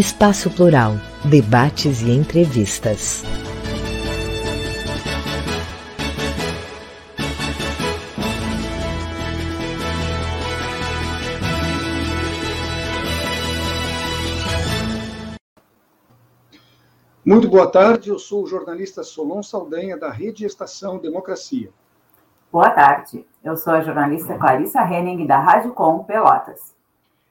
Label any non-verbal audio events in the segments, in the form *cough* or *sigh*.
Espaço Plural, debates e entrevistas. Muito boa tarde, eu sou o jornalista Solon Saldanha, da Rede Estação Democracia. Boa tarde, eu sou a jornalista Clarissa Henning, da Rádio Com Pelotas.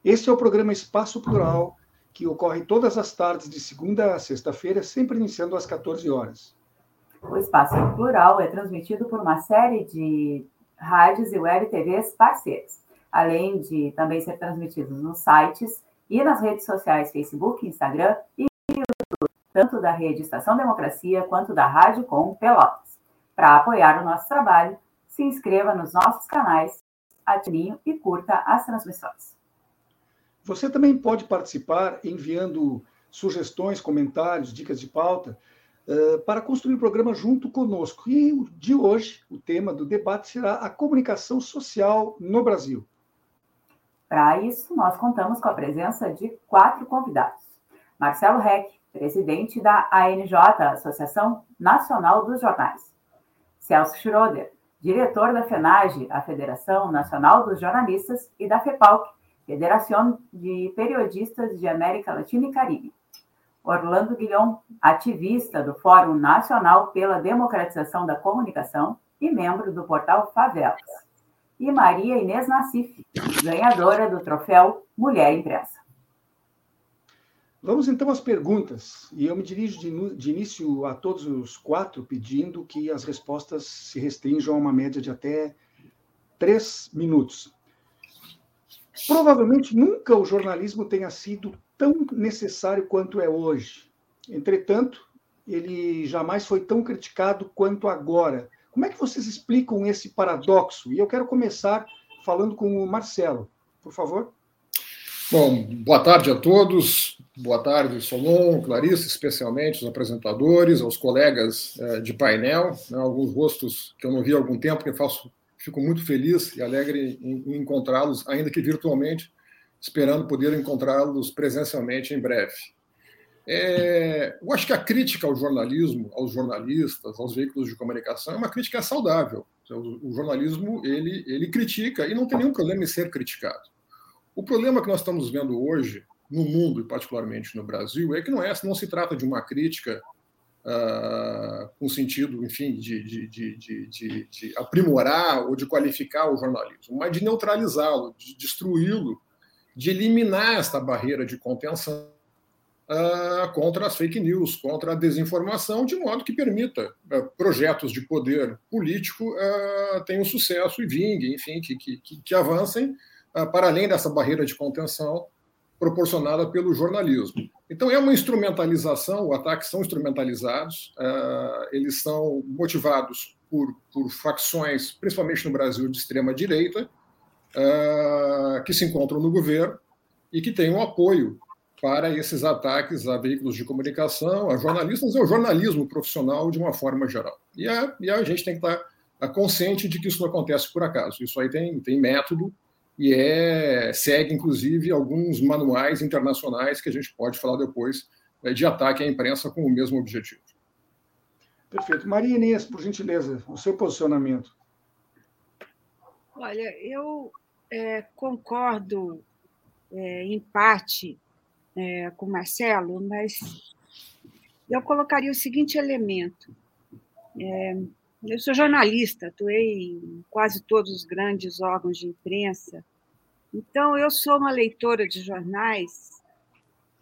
Este é o programa Espaço Plural, que ocorre todas as tardes de segunda a sexta-feira, sempre iniciando às 14 horas. O Espaço Plural é transmitido por uma série de rádios e web TVs parceiras, além de também ser transmitido nos sites e nas redes sociais Facebook, Instagram e YouTube, tanto da rede Estação Democracia quanto da Rádio Com Pelotas. Para apoiar o nosso trabalho, se inscreva nos nossos canais, ative e curta as transmissões. Você também pode participar enviando sugestões, comentários, dicas de pauta uh, para construir o programa junto conosco. E de hoje, o tema do debate será a comunicação social no Brasil. Para isso, nós contamos com a presença de quatro convidados. Marcelo Reck, presidente da ANJ, Associação Nacional dos Jornais. Celso Schroeder, diretor da FENAGE, a Federação Nacional dos Jornalistas, e da FEPALC, Federação de Periodistas de América Latina e Caribe. Orlando Guilhom, ativista do Fórum Nacional pela Democratização da Comunicação e membro do portal Favelas. E Maria Inês Nassif, ganhadora do troféu Mulher Impressa. Vamos então às perguntas. E eu me dirijo de, início a todos os quatro, pedindo que as respostas se restringam a uma média de até três minutos. Provavelmente nunca o jornalismo tenha sido tão necessário quanto é hoje. Entretanto, ele jamais foi tão criticado quanto agora. Como é que vocês explicam esse paradoxo? E eu quero começar falando com o Marcelo, por favor. Bom, boa tarde a todos. Boa tarde, Solon, Clarice, especialmente os apresentadores, aos colegas eh, de painel, né, alguns rostos que eu não vi há algum tempo, que faço Fico muito feliz e alegre em, em encontrá-los, ainda que virtualmente, esperando poder encontrá-los presencialmente em breve. É, eu acho que a crítica ao jornalismo, aos jornalistas, aos veículos de comunicação é uma crítica saudável. O, jornalismo ele, ele critica e não tem nenhum problema em ser criticado. O problema que nós estamos vendo hoje no mundo e particularmente no Brasil é que não é, não se trata de uma crítica uh, com sentido, enfim, de, de, de, de, aprimorar ou de qualificar o jornalismo, mas de neutralizá-lo, de destruí-lo, de eliminar esta barreira de contenção uh, contra as fake news, contra a desinformação, de modo que permita uh, projetos de poder político tenham sucesso e vinguem, enfim, que, que, que avancem para além dessa barreira de contenção proporcionada pelo jornalismo. Então, é uma instrumentalização, os ataques são instrumentalizados, uh, eles são motivados por, por, facções, principalmente no Brasil, de extrema-direita, uh, que se encontram no governo e que têm um apoio para esses ataques a veículos de comunicação, a jornalistas e ao jornalismo profissional de uma forma geral. E a, e a gente tem que estar consciente de que isso não acontece por acaso. Isso aí tem, tem método e é, segue, inclusive, alguns manuais internacionais que a gente pode falar depois é, de ataque à imprensa com o mesmo objetivo. Perfeito. Maria Inês, por gentileza, o seu posicionamento. Olha, eu é, concordo é, em parte é, com o Marcelo, mas eu colocaria o seguinte elemento. Eu sou jornalista, atuei em quase todos os grandes órgãos de imprensa, então eu sou uma leitora de jornais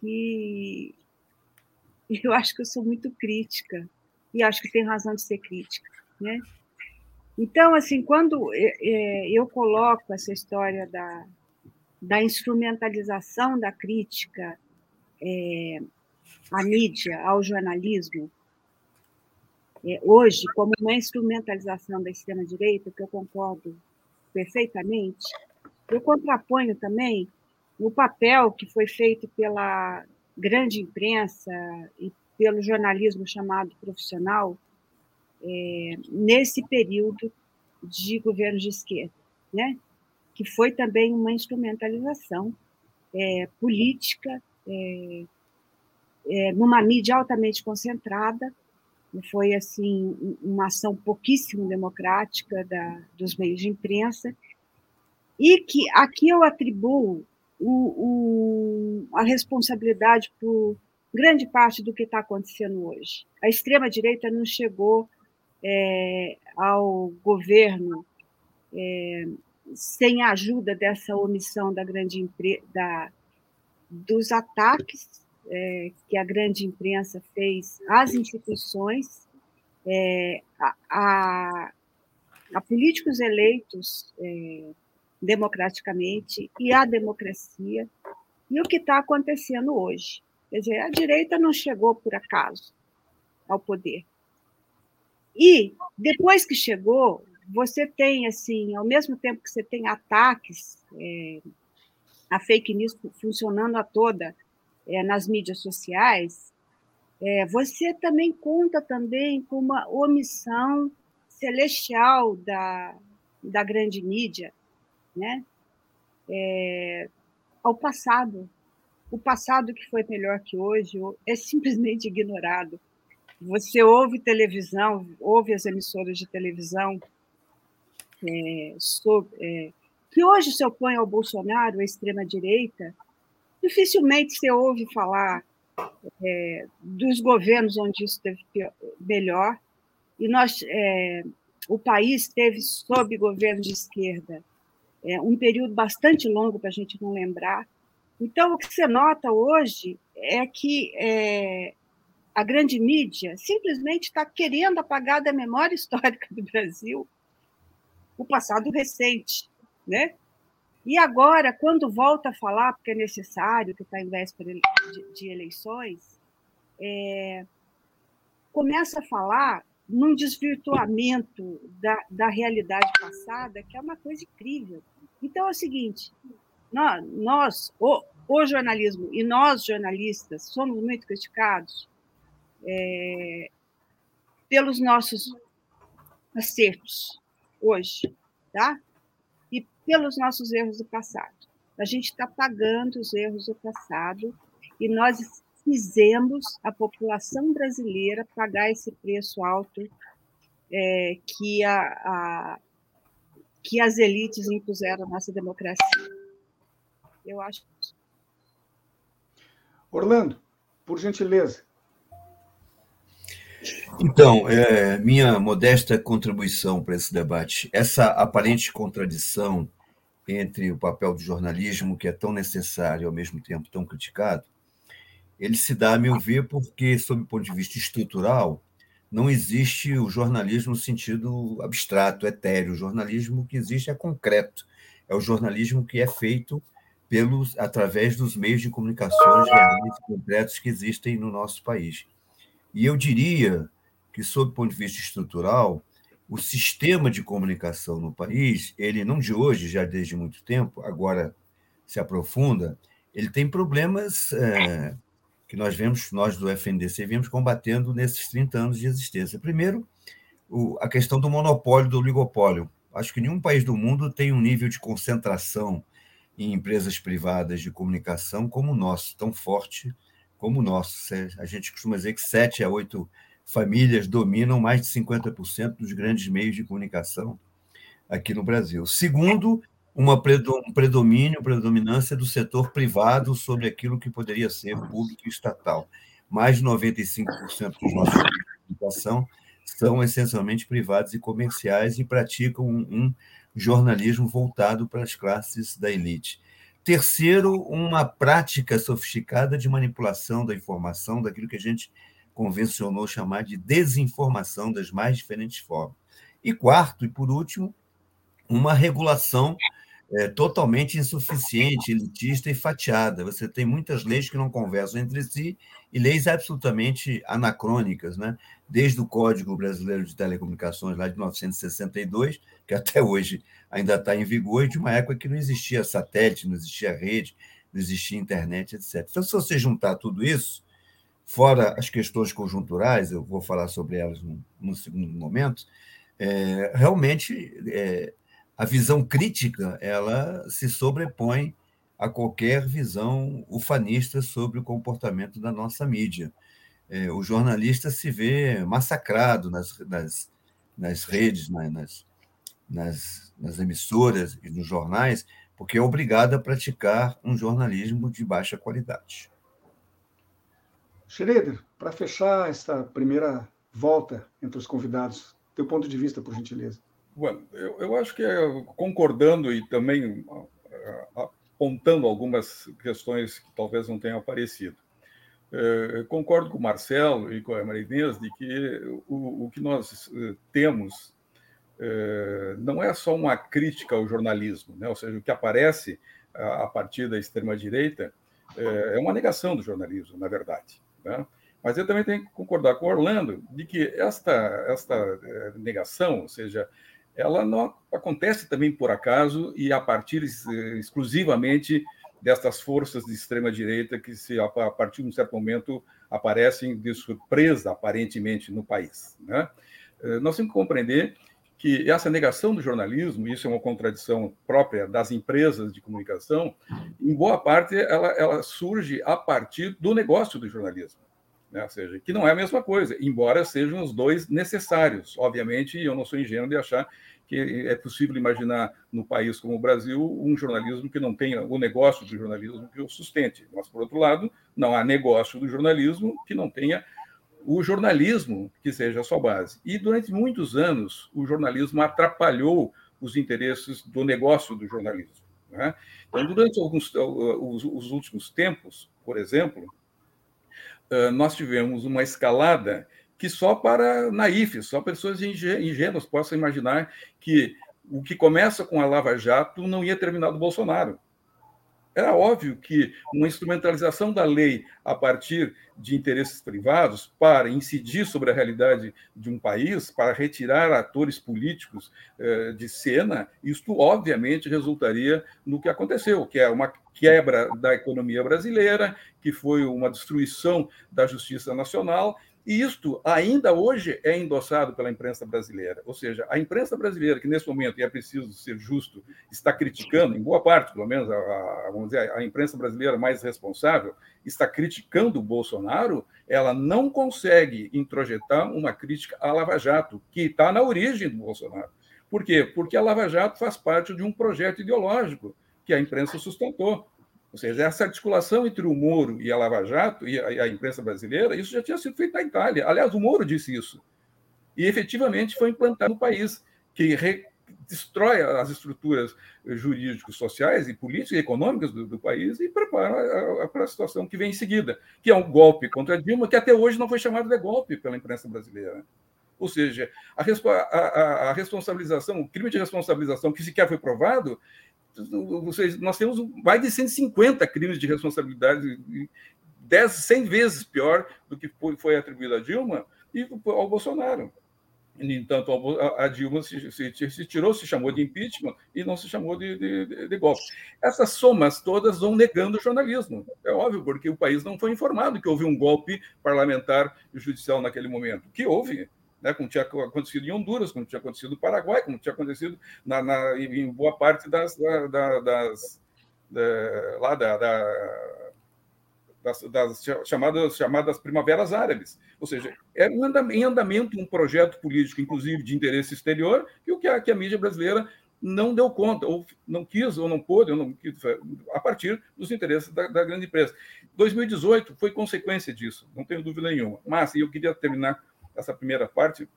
e *laughs* eu acho que eu sou muito crítica e acho que tem razão de ser crítica, né? Então, assim, quando é, é, eu coloco essa história da, da instrumentalização da crítica é, à mídia, ao jornalismo, hoje, como uma instrumentalização da extrema-direita, que eu concordo perfeitamente, eu contraponho também o papel que foi feito pela grande imprensa e pelo jornalismo chamado profissional é, nesse período de governo de esquerda, né? que foi também uma instrumentalização é, política é, é, numa mídia altamente concentrada, foi assim uma ação pouquíssimo democrática da, dos meios de imprensa e que aqui eu atribuo o, o, a responsabilidade por grande parte do que está acontecendo hoje. A extrema direita não chegou é, ao governo é, sem a ajuda dessa omissão da grande da, dos ataques é, que a grande imprensa fez às instituições, é, a, a, a, políticos eleitos é, democraticamente e à democracia, e o que está acontecendo hoje. Quer dizer, a direita não chegou por acaso ao poder. E depois que chegou, você tem assim, ao mesmo tempo que você tem ataques, é, a fake news funcionando a toda é, nas mídias sociais, é, você também conta também com uma omissão celestial da, da grande mídia, né? É, ao passado. O passado que foi melhor que hoje *laughs* é simplesmente ignorado. Você ouve televisão, ouve as emissoras de televisão é, sobre, é, que hoje se opõe ao Bolsonaro, à extrema-direita, dificilmente você ouve falar é, dos governos onde isso teve melhor. E nós, é, o país teve sob governo de esquerda é, um período bastante longo para a gente não lembrar. Então, o que você nota hoje é que é, a grande mídia simplesmente está querendo apagar da memória histórica do Brasil o passado recente, né? E agora, quando volta a falar, porque é necessário, que está em véspera de, eleições, é, começa a falar num desvirtuamento da, da realidade passada, que é uma coisa incrível. Então é o seguinte: nós, nós o, o jornalismo e nós jornalistas somos muito criticados é, pelos nossos acertos hoje, tá? Pelos nossos erros do passado. A gente está pagando os erros do passado e nós fizemos a população brasileira pagar esse preço alto é, que, a, a, que as elites impuseram à nossa democracia. Eu acho. Orlando, por gentileza. Então, é, minha modesta contribuição para esse debate, essa aparente contradição entre o papel do jornalismo, que é tão necessário e ao mesmo tempo tão criticado, ele se dá, a meu ver, porque, sob o ponto de vista estrutural, não existe o jornalismo no sentido abstrato, etéreo. O jornalismo que existe é concreto. É o jornalismo que é feito pelos através dos meios de comunicações reais e concretos que existem no nosso país. E eu diria que, sob o ponto de vista estrutural, o sistema de comunicação no país, ele não de hoje, já desde muito tempo, agora se aprofunda, ele tem problemas é, que nós vemos, nós do FNDC, viemos combatendo nesses 30 anos de existência. Primeiro, o, a questão do monopólio, do oligopólio. Acho que nenhum país do mundo tem um nível de concentração em empresas privadas de comunicação como o nosso, tão forte como o nosso. A gente costuma dizer que sete a oito famílias dominam mais de 50% dos grandes meios de comunicação aqui no Brasil. Segundo, uma um predomínio, predominância do setor privado sobre aquilo que poderia ser público e estatal. Mais de 95% dos nossos meios de comunicação são essencialmente privados e comerciais e praticam um jornalismo voltado para as classes da elite. Terceiro, uma prática sofisticada de manipulação da informação, daquilo que a gente convencionou chamar de desinformação das mais diferentes formas. E quarto, e por último, uma regulação é, totalmente insuficiente, elitista e fatiada. Você tem muitas leis que não conversam entre si e leis absolutamente anacrônicas, né? desde o Código Brasileiro de Telecomunicações, lá de 1962, que até hoje ainda está em vigor, de uma época que não existia satélite, não existia rede, não existia internet, etc. Então, se você juntar tudo isso, fora as questões conjunturais, eu vou falar sobre elas num, segundo momento, é, realmente é, a visão crítica ela se sobrepõe a qualquer visão ufanista sobre o comportamento da nossa mídia. É, o jornalista se vê massacrado nas, nas, nas redes, nas, nas, nas emissoras e nos jornais, porque é obrigado a praticar um jornalismo de baixa qualidade. Schroeder, para fechar esta primeira volta entre os convidados, teu ponto de vista, por gentileza. Bueno, eu, eu acho que é, concordando e também apontando algumas questões que talvez não tenham aparecido. É, concordo com o Marcelo e com a Maria de que o, o que nós temos não é só uma crítica ao jornalismo, né? ou seja, o que aparece a, partir da extrema-direita é uma negação do jornalismo, na verdade. Né? Mas eu também tenho que concordar com o Orlando de que esta, esta é, negação, ou seja, ela não acontece também por acaso e a partir exclusivamente destas forças de extrema direita que se a partir de um certo momento aparecem de surpresa aparentemente no país, né? Eh, nós temos que compreender que essa negação do jornalismo, isso é uma contradição própria das empresas de comunicação, em boa parte ela, ela surge a partir do negócio do jornalismo né? ou seja, que não é a mesma coisa, embora sejam os dois necessários. Obviamente, eu não sou ingênuo de achar que é possível imaginar no país como o Brasil um jornalismo que não tenha o negócio do jornalismo que o sustente. Mas, por outro lado, não há negócio do jornalismo que não tenha o jornalismo que seja a sua base. E durante muitos anos, o jornalismo atrapalhou os interesses do negócio do jornalismo. Né? Então, durante alguns, os, os últimos tempos, por exemplo, nós tivemos uma escalada que só para naifes, só pessoas ingênuas possam imaginar que o que começa com a Lava Jato não ia terminar do Bolsonaro. Era óbvio que uma instrumentalização da lei a partir de interesses privados para incidir sobre a realidade de um país, para retirar atores políticos eh, de cena, isto obviamente resultaria no que aconteceu, que é uma quebra da economia brasileira, que foi uma destruição da justiça nacional e isto ainda hoje é endossado pela imprensa brasileira. Ou seja, a imprensa brasileira, que nesse momento, e é preciso ser justo, está criticando, em boa parte, pelo menos, a, a, vamos dizer, a imprensa brasileira mais responsável, está criticando o Bolsonaro, ela não consegue introjetar uma crítica à Lava Jato, que está na origem do Bolsonaro. Por quê? Porque a Lava Jato faz parte de um projeto ideológico que a imprensa sustentou. Ou seja, essa articulação entre o Moro e a Lava Jato e a, e a imprensa brasileira, isso já tinha sido feito na Itália. Aliás, o Moro disse isso. E efetivamente foi implantado no país, que re, destrói as estruturas jurídicos, sociais e políticas e econômicas do, do país e prepara para a situação que vem em seguida, que é um golpe contra Dilma, que até hoje não foi chamado de golpe pela imprensa brasileira. Ou seja, a, a, a, responsabilização, o crime de responsabilização que sequer foi provado, vocês, nós temos mais de 150 crimes de responsabilidade, 10, 100 vezes pior do que foi atribuído a Dilma e ao Bolsonaro. No entanto, a Dilma se, se, se, tirou, se chamou de impeachment e não se chamou de, de, de, golpe. Essas somas todas vão negando o jornalismo. É óbvio, porque o país não foi informado que houve um golpe parlamentar e judicial naquele momento. Que houve, né, como tinha acontecido em Honduras, como tinha acontecido no Paraguai, como tinha acontecido na, na em boa parte das, da, das da, lá da, da das, das, chamadas, chamadas primaveras árabes. Ou seja, é em andamento um projeto político, inclusive de interesse exterior, que o que a, que a mídia brasileira não deu conta, ou não quis, ou não pôde, ou não quis, a partir dos interesses da, da, grande empresa. 2018 foi consequência disso, não tenho dúvida nenhuma. Mas eu queria terminar essa primeira parte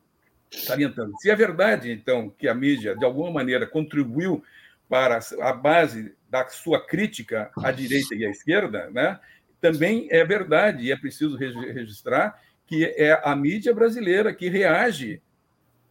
salientando. Se é verdade, então, que a mídia, de alguma maneira, contribuiu para a base da sua crítica à direita e à esquerda, né? também é verdade, e é preciso registrar, que é a mídia brasileira que reage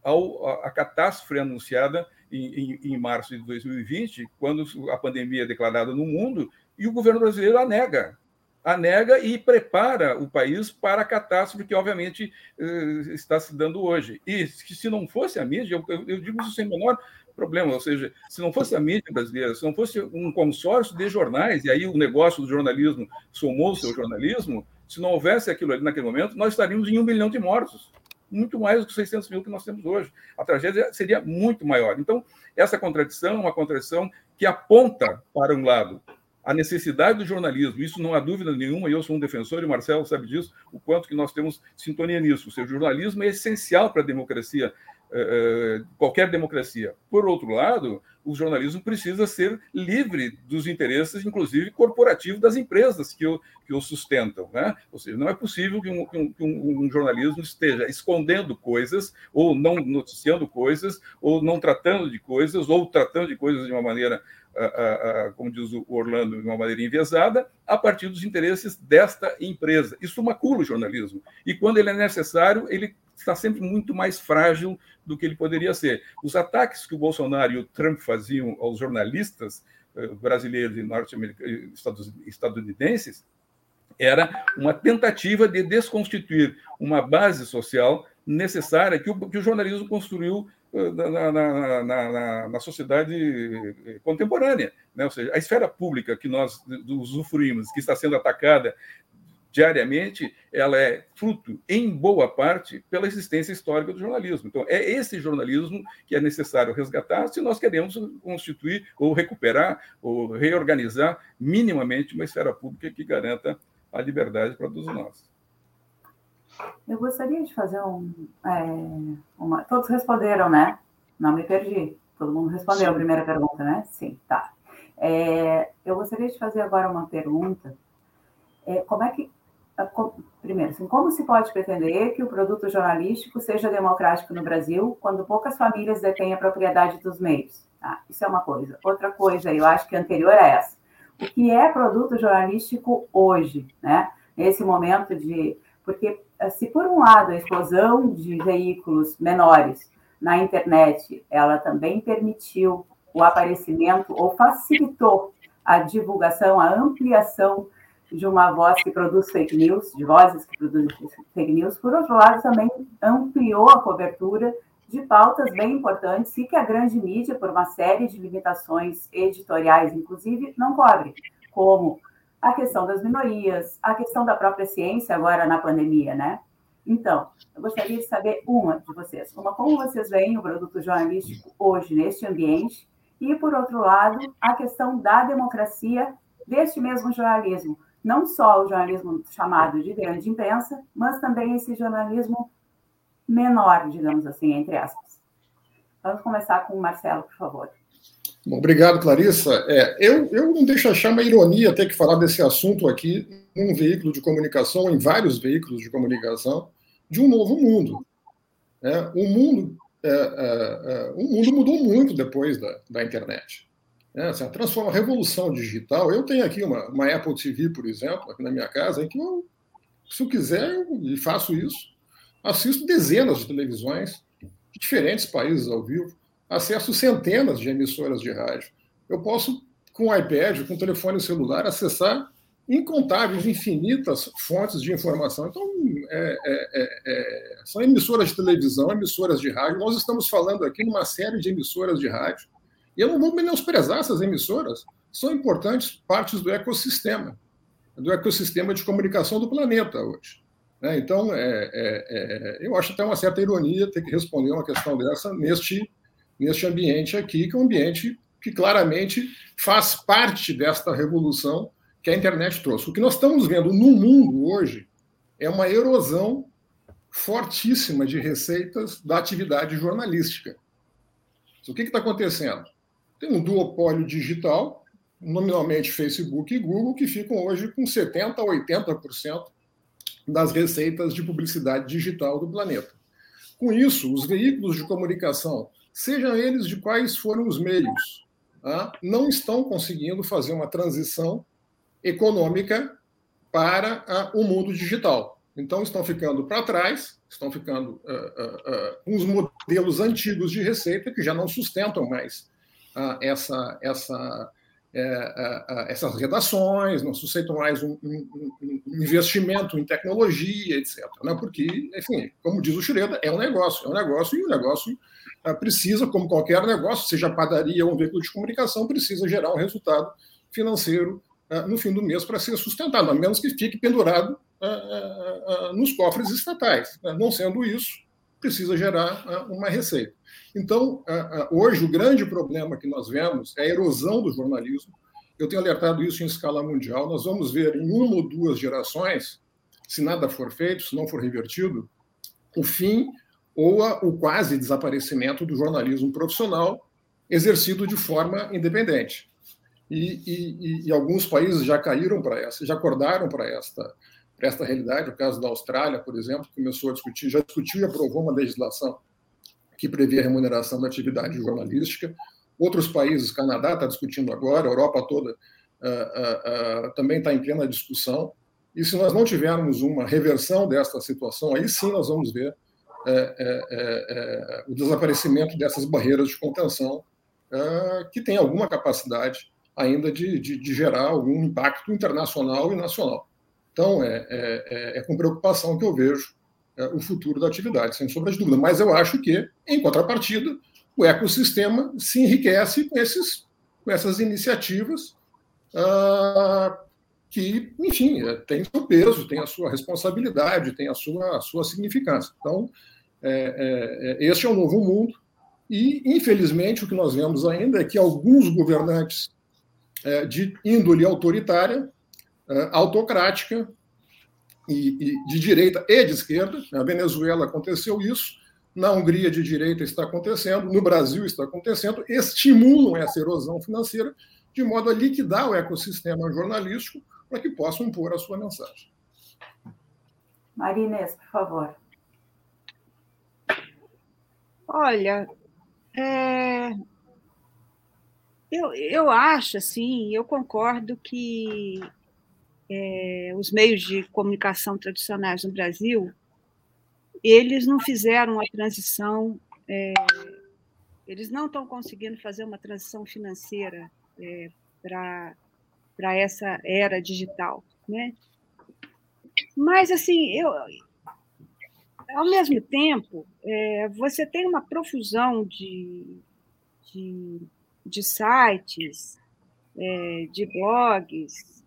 ao, à catástrofe anunciada em, em, em, março de 2020, quando a pandemia é declarada no mundo, e o governo brasileiro a nega. A nega e prepara o país para a catástrofe que, obviamente, eh, está se dando hoje. E se não fosse a mídia, eu, digo isso sem menor problema. Ou seja, se não fosse a mídia brasileira, se não fosse um consórcio de jornais, e aí o negócio do jornalismo somou o seu jornalismo, se não houvesse aquilo ali naquele momento, nós estaríamos em um milhão de mortos. Muito mais do que 600 mil que nós temos hoje. A tragédia seria muito maior. Então, essa contradição é uma contradição que aponta para um lado a necessidade do jornalismo, isso não há dúvida nenhuma, e eu sou um defensor, e o Marcelo sabe disso, o quanto que nós temos sintonia nisso. O seu jornalismo é essencial para a democracia eh, qualquer democracia. Por outro lado, o jornalismo precisa ser livre dos interesses, inclusive corporativos, das empresas que o, que o sustentam. Né? Ou seja, não é possível que um, que, um, que um, jornalismo esteja escondendo coisas, ou não noticiando coisas, ou não tratando de coisas, ou tratando de coisas de uma maneira como diz o Orlando, de uma maneira enviesada, a partir dos interesses desta empresa. Isso macula o jornalismo. E quando ele é necessário, ele está sempre muito mais frágil do que ele poderia ser. Os ataques que o Bolsonaro e o Trump faziam aos jornalistas eh, brasileiros e norte-americanos, estadunidenses, era uma tentativa de desconstituir uma base social necessária que o, que o jornalismo construiu eh, na, na, na, na, sociedade eh, contemporânea. Né? Ou seja, a esfera pública que nós usufruímos, que está sendo atacada diariamente, ela é fruto, em boa parte, pela existência histórica do jornalismo. Então, é esse jornalismo que é necessário resgatar se nós queremos constituir ou recuperar ou reorganizar minimamente uma esfera pública que garanta a liberdade para todos nós. Eu gostaria de fazer um. É, uma... Todos responderam, né? Não me perdi. Todo mundo respondeu Sim. a primeira pergunta, né? Sim, tá. É, eu gostaria de fazer agora uma pergunta. É, como é que primeiro, assim, como se pode pretender que o produto jornalístico seja democrático no Brasil quando poucas famílias detêm a propriedade dos meios? Tá? Isso é uma coisa. Outra coisa, eu acho que anterior a essa, o que é produto jornalístico hoje, né? Nesse momento de, porque se por um lado a explosão de veículos menores na internet, ela também permitiu o aparecimento ou facilitou a divulgação, a ampliação de uma voz que produz fake news, de vozes que produzem fake news, por outro lado, também ampliou a cobertura de pautas bem importantes e que a grande mídia, por uma série de limitações editoriais, inclusive, não cobre, como a questão das minorias, a questão da própria ciência agora na pandemia, né? Então, eu gostaria de saber uma de vocês, uma como vocês veem o produto jornalístico hoje neste ambiente? E, por outro lado, a questão da democracia deste mesmo jornalismo, não só o jornalismo chamado de grande imprensa, mas também esse jornalismo menor, digamos assim, entre aspas. Vamos começar com o Marcelo, por favor. Bom, obrigado, Clarissa. É, eu, eu não deixo achar uma ironia ter que falar desse assunto aqui num veículo de comunicação, em vários veículos de comunicação, de um novo mundo. É, o mundo, é, é, é mundo mudou muito depois da, da internet. É, assim, a transforma a revolução digital. Eu tenho aqui uma, uma Apple TV, por exemplo, aqui na minha casa, em que eu, se eu quiser, eu faço isso. Assisto dezenas de televisões de diferentes países ao vivo, acesso centenas de emissoras de rádio. Eu posso, com o iPad, com o telefone celular, acessar incontáveis, infinitas fontes de informação. Então, é, é, é, são emissoras de televisão, emissoras de rádio. Nós estamos falando aqui numa série de emissoras de rádio. E eu não vou menosprezar essas emissoras, são importantes partes do ecossistema, do ecossistema de comunicação do planeta hoje. Né? Então, é, é, é, eu acho até uma certa ironia ter que responder uma questão dessa neste, neste ambiente aqui, que é um ambiente que claramente faz parte desta revolução que a internet trouxe. O que nós estamos vendo no mundo hoje é uma erosão fortíssima de receitas da atividade jornalística. O que está acontecendo? Tem um duopólio digital, nominalmente Facebook e Google, que ficam hoje com 70% a 80% das receitas de publicidade digital do planeta. Com isso, os veículos de comunicação, sejam eles de quais foram os meios, tá, não estão conseguindo fazer uma transição econômica para o mundo digital. Então, estão ficando para trás, estão ficando uh, uh, uh, com os modelos antigos de receita que já não sustentam mais essa, essa, essas redações, não sustentam mais um, um, um, investimento em tecnologia, etc. Né? Porque, enfim, como diz o Schroeder, é um negócio, é um negócio e o negócio precisa, como qualquer negócio, seja padaria ou um veículo de comunicação, precisa gerar um resultado financeiro ah, no fim do mês para ser sustentado, a menos que fique pendurado ah, ah, nos cofres estatais. Né? Não sendo isso, precisa gerar uma receita. Então, hoje, o grande problema que nós vemos é a erosão do jornalismo. Eu tenho alertado isso em escala mundial. Nós vamos ver em uma ou duas gerações, se nada for feito, se não for revertido, o fim ou o quase desaparecimento do jornalismo profissional exercido de forma independente e, e, e alguns países já caíram para essa, já acordaram para esta, esta realidade. O caso da Austrália, por exemplo, começou a discutir, já discutiu e aprovou uma legislação que prevê a remuneração da atividade jornalística. Outros países, Canadá está discutindo agora, a Europa toda uh, uh, uh, também está em plena discussão. E se nós não tivermos uma reversão desta situação, aí sim nós vamos ver é, é, é, o desaparecimento dessas barreiras de contenção que tem alguma capacidade ainda de, de, de gerar algum impacto internacional e nacional. Então, é, é, é, é com preocupação que eu vejo o futuro da atividade, sem sombra de dúvida. Mas eu acho que, em contrapartida, o ecossistema se enriquece com, esses, com essas iniciativas ah, que, enfim, é, tem seu peso, tem a sua responsabilidade, tem a sua, a sua significância. Então, é, é, este é o novo mundo. E, infelizmente, o que nós vemos ainda é que alguns governantes é, de índole autoritária, é, autocrática, e, e, de direita e de esquerda. Na Venezuela aconteceu isso, na Hungria de direita está acontecendo, no Brasil está acontecendo, estimulam essa erosão financeira de modo a liquidar o ecossistema jornalístico para que possam impor a sua mensagem. Marinês, por favor. Olha, é, eu, eu acho, assim, eu concordo que é, os meios de comunicação tradicionais no Brasil, eles não fizeram a transição, é, eles não estão conseguindo fazer uma transição financeira é, para essa era digital, né? Mas, assim, eu, ao mesmo tempo, é, você tem uma profusão de, de de sites, é, de blogs,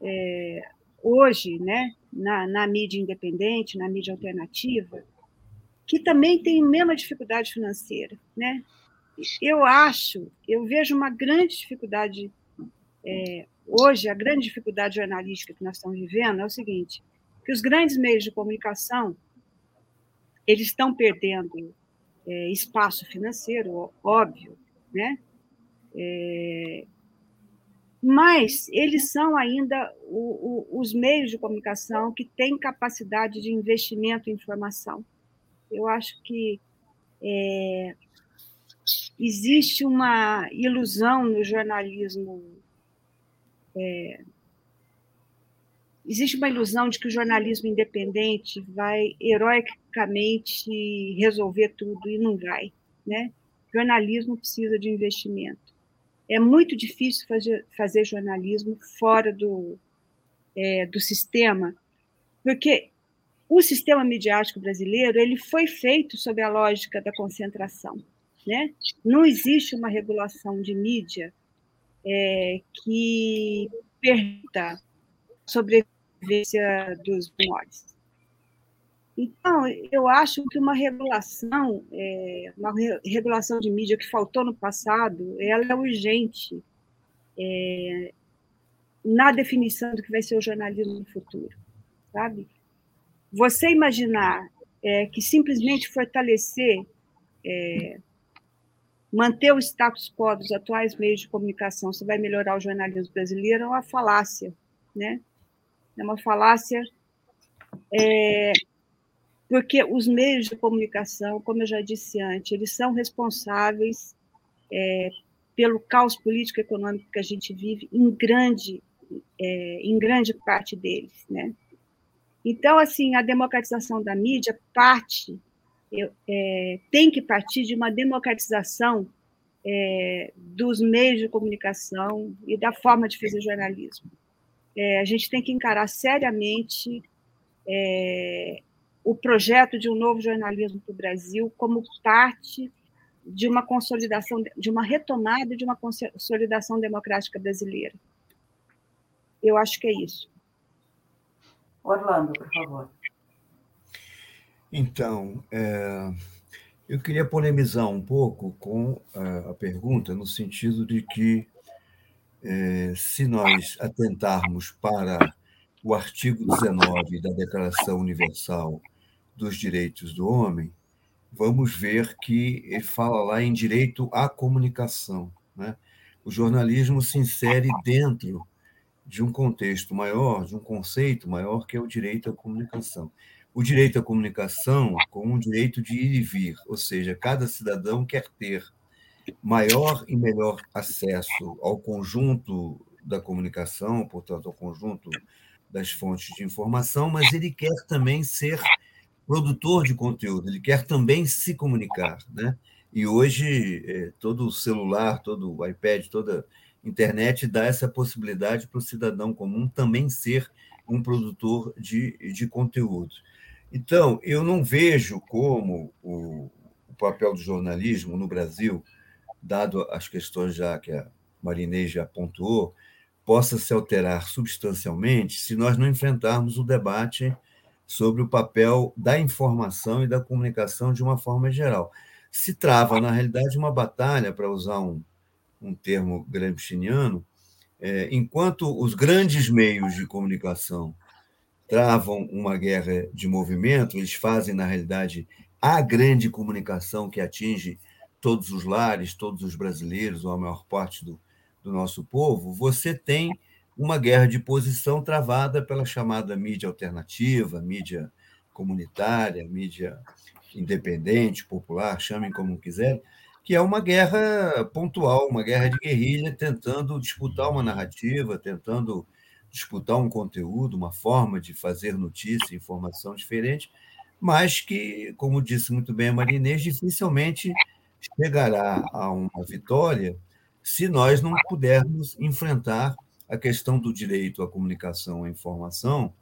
é, hoje, né, na, na mídia independente, na mídia alternativa, que também tem a mesma dificuldade financeira. Né? Eu acho, eu vejo uma grande dificuldade, é, hoje, a grande dificuldade jornalística que nós estamos vivendo é o seguinte, que os grandes meios de comunicação eles estão perdendo é, espaço financeiro, óbvio, né? É, mas eles são ainda o, o, os meios de comunicação que têm capacidade de investimento em informação. Eu acho que é, existe uma ilusão no jornalismo. É, existe uma ilusão de que o jornalismo independente vai heroicamente resolver tudo e não vai. Né? Jornalismo precisa de investimento é muito difícil fazer, fazer jornalismo fora do, é, do sistema, porque o sistema midiático brasileiro ele foi feito sob a lógica da concentração. Né? Não existe uma regulação de mídia é, que permita sobrevivência dos menores. Então, eu acho que uma regulação, é, uma regulação de mídia que faltou no passado, ela é urgente é, na definição do que vai ser o jornalismo no futuro, sabe? Você imaginar é, que simplesmente fortalecer, é, manter o status quo dos atuais meios de comunicação, você vai melhorar o jornalismo brasileiro, é uma falácia, né? É uma falácia é, porque os meios de comunicação, como eu já disse antes, eles são responsáveis é, pelo caos político econômico que a gente vive em grande, é, em grande parte deles, né? Então, assim, a democratização da mídia parte, é, tem que partir de uma democratização é, dos meios de comunicação e da forma de fazer jornalismo. É, a gente tem que encarar seriamente é, o projeto de um novo jornalismo para o Brasil como parte de uma consolidação, de uma retomada de uma consolidação democrática brasileira. Eu acho que é isso. Orlando, por favor. Então, é, eu queria polemizar um pouco com a, a pergunta, no sentido de que, é, se nós atentarmos para o artigo 19 da Declaração Universal dos Direitos do Homem, vamos ver que ele fala lá em direito à comunicação. Né? O jornalismo se insere dentro de um contexto maior, de um conceito maior, que é o direito à comunicação. O direito à comunicação como um direito de ir e vir, ou seja, cada cidadão quer ter maior e melhor acesso ao conjunto da comunicação, portanto, ao conjunto das fontes de informação, mas ele quer também ser produtor de conteúdo, ele quer também se comunicar, né? E hoje é, todo celular, todo iPad, toda internet dá essa possibilidade para o cidadão comum também ser um produtor de, de conteúdo. Então, eu não vejo como o, o papel do jornalismo no Brasil, dado as questões já que a Marinês já pontuou, possa se alterar substancialmente se nós não enfrentarmos o debate sobre o papel da informação e da comunicação de uma forma geral. Se trava, na realidade, uma batalha, para usar um, um termo gramsciano, é, enquanto os grandes meios de comunicação travam uma guerra de movimento, eles fazem, na realidade, a grande comunicação que atinge todos os lares, todos os brasileiros, ou a maior parte do, do nosso povo, você tem uma guerra de posição travada pela chamada mídia alternativa, mídia comunitária, mídia independente, popular, chamem como quiserem, que é uma guerra pontual, uma guerra de guerrilha, tentando disputar uma narrativa, tentando disputar um conteúdo, uma forma de fazer notícia, informação diferente, mas que, como disse muito bem a Marinês, dificilmente chegará a uma vitória se nós não pudermos enfrentar a questão do direito à comunicação e à informação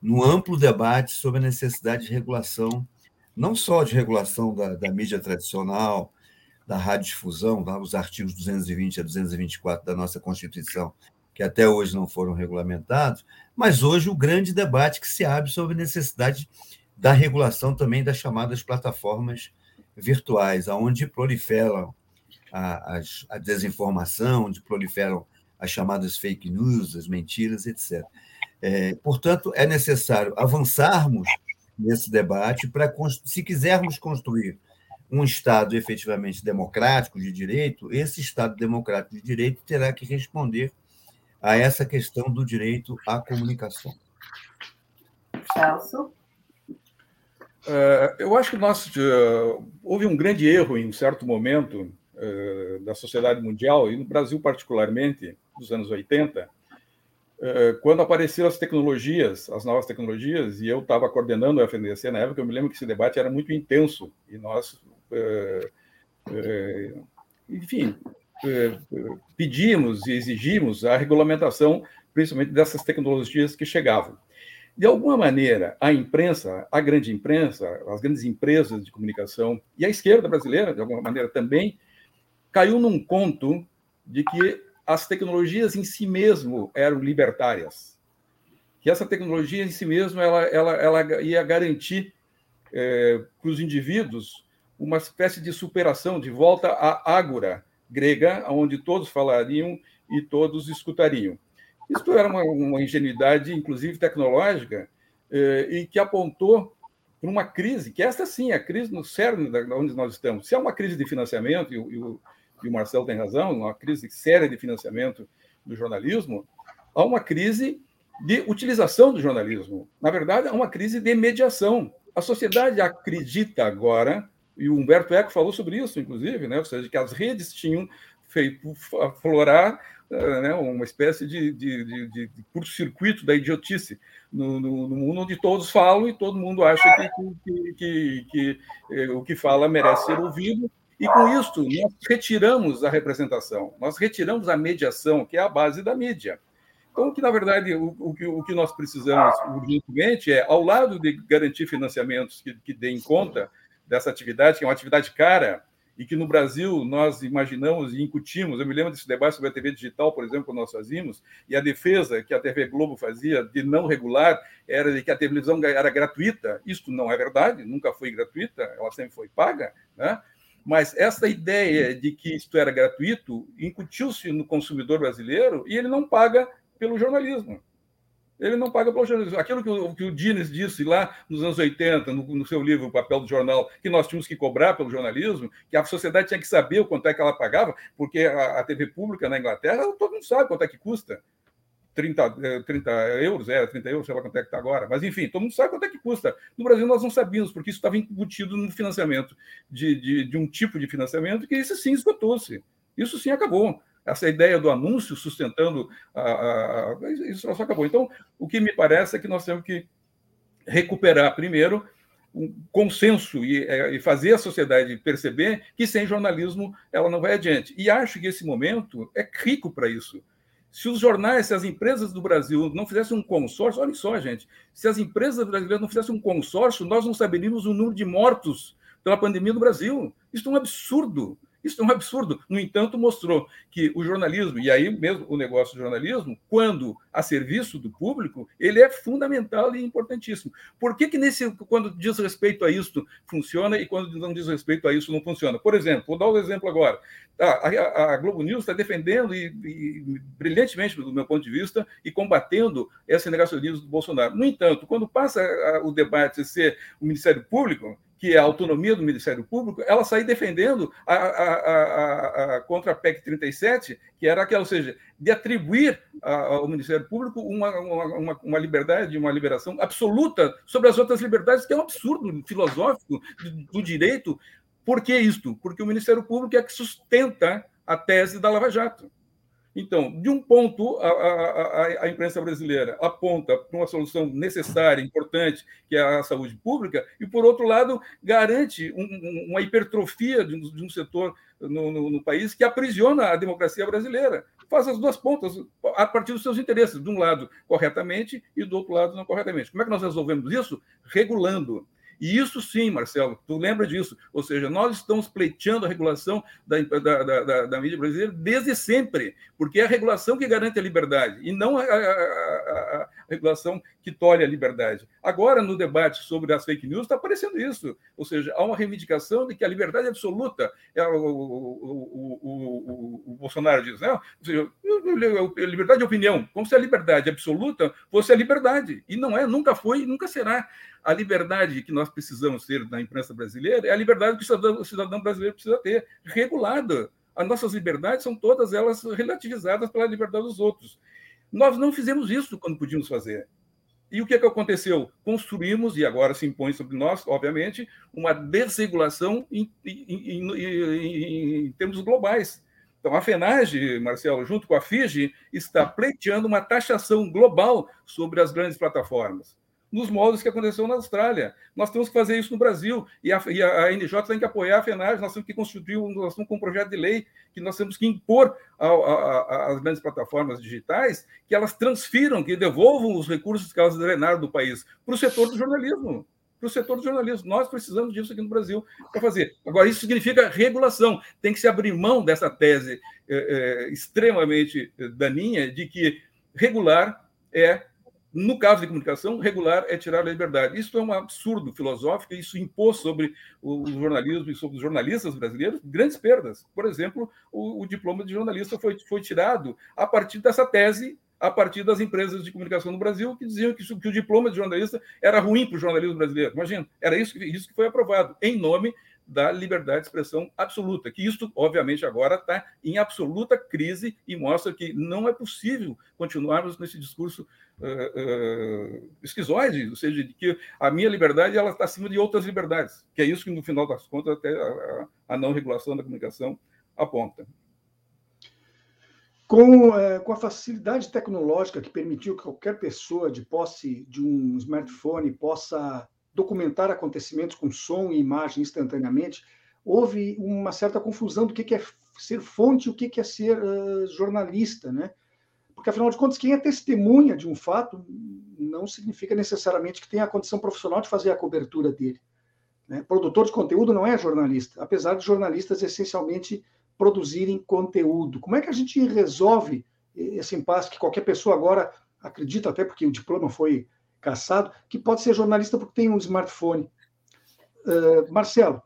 no amplo debate sobre a necessidade de regulação, não só de regulação da, da mídia tradicional, da radiodifusão, os artigos 220 a 224 da nossa Constituição, que até hoje não foram regulamentados, mas hoje o grande debate que se abre sobre a necessidade da regulação também das chamadas plataformas virtuais, aonde proliferam a, a, a desinformação, onde proliferam as chamadas fake news, as mentiras, etc. É, portanto, é necessário avançarmos nesse debate para, se quisermos construir um Estado efetivamente democrático de direito, esse Estado democrático de direito terá que responder a essa questão do direito à comunicação. Celso? Uh, eu acho que nós, uh, houve um grande erro em um certo momento uh, da sociedade mundial, e no Brasil particularmente, dos anos 80, eh, quando apareceram as tecnologias, as novas tecnologias, e eu estava coordenando o FNDC na época, eu me lembro que esse debate era muito intenso, e nós, eh, eh, enfim, eh, pedimos e exigimos a regulamentação, principalmente dessas tecnologias que chegavam. De alguma maneira, a imprensa, a grande imprensa, as grandes empresas de comunicação e a esquerda brasileira, de alguma maneira também, caiu num conto de que as tecnologias em si mesmo eram libertárias, que essa tecnologia em si mesmo ela, ela, ela ia garantir é, para os indivíduos uma espécie de superação, de volta à ágora grega, onde todos falariam e todos escutariam. Isso era uma, uma ingenuidade, inclusive tecnológica, eh, e que apontou para uma crise, que esta sim é a crise no cerne da onde nós estamos. Se é uma crise de financiamento, e e o, Marcelo tem razão, uma crise séria de financiamento do jornalismo, há uma crise de utilização do jornalismo. Na verdade, há uma crise de mediação. A sociedade acredita agora, e o Humberto Eco falou sobre isso, inclusive, né? ou seja, que as redes tinham feito aflorar eh, né, uma espécie de, de, de, de curto-circuito da idiotice no, no, no, mundo onde todos falam e todo mundo acha que, que, que, que eh, o que fala merece ser ouvido. E com isso, nós retiramos a representação, nós retiramos a mediação, que é a base da mídia. Então, que na verdade, o, o, o que nós precisamos urgentemente é, ao lado de garantir financiamentos que, que deem conta dessa atividade, que é uma atividade cara, e que no Brasil nós imaginamos e incutimos. Eu me lembro desse debate sobre a TV digital, por exemplo, que nós fazíamos, e a defesa que a TV Globo fazia de não regular era de que a televisão era gratuita. Isto não é verdade, nunca foi gratuita, ela sempre foi paga, né? Mas essa ideia de que isto era gratuito incutiu-se no consumidor brasileiro e ele não paga pelo jornalismo ele não paga pelo jornalismo. Aquilo que o, que o Dines disse lá nos anos 80, no, no, seu livro O Papel do Jornal, que nós tínhamos que cobrar pelo jornalismo, que a sociedade tinha que saber o quanto é que ela pagava, porque a, a TV pública na Inglaterra, todo mundo sabe quanto é que custa. 30, 30 eh, euros, é, 30 euros, sei lá quanto é que está agora. Mas, enfim, todo mundo sabe quanto é que custa. No Brasil, nós não sabíamos, porque isso estava embutido no financiamento de, de, de um tipo de financiamento que isso sim esgotou-se. Isso sim acabou essa ideia do anúncio sustentando a, a, a, isso só acabou. Então, o que me parece é que nós temos que recuperar primeiro um consenso e, é, e, fazer a sociedade perceber que sem jornalismo ela não vai adiante. E acho que esse momento é rico para isso. Se os jornais, se as empresas do Brasil não fizessem um consórcio, olha só, gente, se as empresas brasileiras não fizessem um consórcio, nós não saberíamos o número de mortos pela pandemia no Brasil. Isso é um absurdo. Isso é um absurdo. No entanto, mostrou que o jornalismo, e aí mesmo o negócio do jornalismo, quando a serviço do público, ele é fundamental e importantíssimo. Por que, que nesse, quando diz respeito a isso, funciona e quando não diz respeito a isso, não funciona? Por exemplo, vou dar um exemplo agora. A, a, a Globo News está defendendo, e, e, brilhantemente, do meu ponto de vista, e combatendo esse negacionismo do Bolsonaro. No entanto, quando passa a, o debate a ser o Ministério Público, que é a autonomia do Ministério Público, ela sair defendendo a, a, a, a, contra a PEC 37, que era aquela, ou seja, de atribuir ao Ministério Público uma, uma, uma, liberdade, uma liberação absoluta sobre as outras liberdades, que é um absurdo filosófico do direito. Por que isto? Porque o Ministério Público é que sustenta a tese da Lava Jato. Então, de um ponto, a, a, a, imprensa brasileira aponta para uma solução necessária, importante, que é a saúde pública, e, por outro lado, garante um, uma hipertrofia de um, de um setor no, no, no, país que aprisiona a democracia brasileira. Faz as duas pontas a partir dos seus interesses, de um lado corretamente e do outro lado não corretamente. Como é que nós resolvemos isso? Regulando. E isso sim, Marcelo, tu lembra disso. Ou seja, nós estamos pleiteando a regulação da, da, da, da mídia brasileira desde sempre, porque é a regulação que garante a liberdade, e não a, a, regulação que tolhe a liberdade. Agora, no debate sobre as fake news, está aparecendo isso. Ou seja, há uma reivindicação de que a liberdade absoluta, é o, o, o, o, Bolsonaro diz, né? Ou seja, liberdade de opinião, como se a liberdade absoluta fosse a liberdade. E não é, nunca foi e nunca será. A liberdade que nós precisamos ter na imprensa brasileira é a liberdade que o cidadão, cidadão brasileiro precisa ter, regulada. As nossas liberdades são todas elas relativizadas pela liberdade dos outros. Nós não fizemos isso quando podíamos fazer. E o que, é que aconteceu? Construímos, e agora se impõe sobre nós, obviamente, uma desregulação em, em, em, em termos globais. Então, a FENAGE, Marcelo, junto com a FIGE, está pleiteando uma taxação global sobre as grandes plataformas. Nos moldes que aconteceu na Austrália. Nós temos que fazer isso no Brasil, e a, e a, NJ tem que apoiar a FENAGE, nós temos que constituir, nós estamos com um projeto de lei que nós temos que impor às grandes plataformas digitais que elas transfiram, que devolvam os recursos que elas drenaram do país para o setor do jornalismo para o setor do jornalismo. Nós precisamos disso aqui no Brasil para fazer. Agora, isso significa regulação. Tem que se abrir mão dessa tese é, é, extremamente daninha de que regular é, no caso de comunicação, regular é tirar a liberdade. Isso é um absurdo filosófico, isso impôs sobre o jornalismo e sobre os jornalistas brasileiros grandes perdas. Por exemplo, o, o diploma de jornalista foi, foi tirado a partir dessa tese a partir das empresas de comunicação no Brasil que diziam que, que o diploma de jornalista era ruim para o jornalismo brasileiro. Imagina, era isso, isso que foi aprovado, em nome da liberdade de expressão absoluta, que isto, obviamente, agora está em absoluta crise e mostra que não é possível continuarmos nesse discurso uh, uh, esquizoide, ou seja, de que a minha liberdade ela está acima de outras liberdades, que é isso que, no final das contas, até a, a não regulação da comunicação aponta. Com, é, com a facilidade tecnológica que permitiu que qualquer pessoa de posse de um smartphone possa documentar acontecimentos com som e imagem instantaneamente, houve uma certa confusão do que é ser fonte e o que é ser uh, jornalista, né? Porque, afinal de contas, quem é testemunha de um fato não significa necessariamente que tenha a condição profissional de fazer a cobertura dele. Né? Produtor de conteúdo não é jornalista, apesar de jornalistas essencialmente produzirem conteúdo. Como é que a gente resolve esse impasse que qualquer pessoa agora acredita, até porque o diploma foi caçado, que pode ser jornalista porque tem um smartphone? Uh, Marcelo.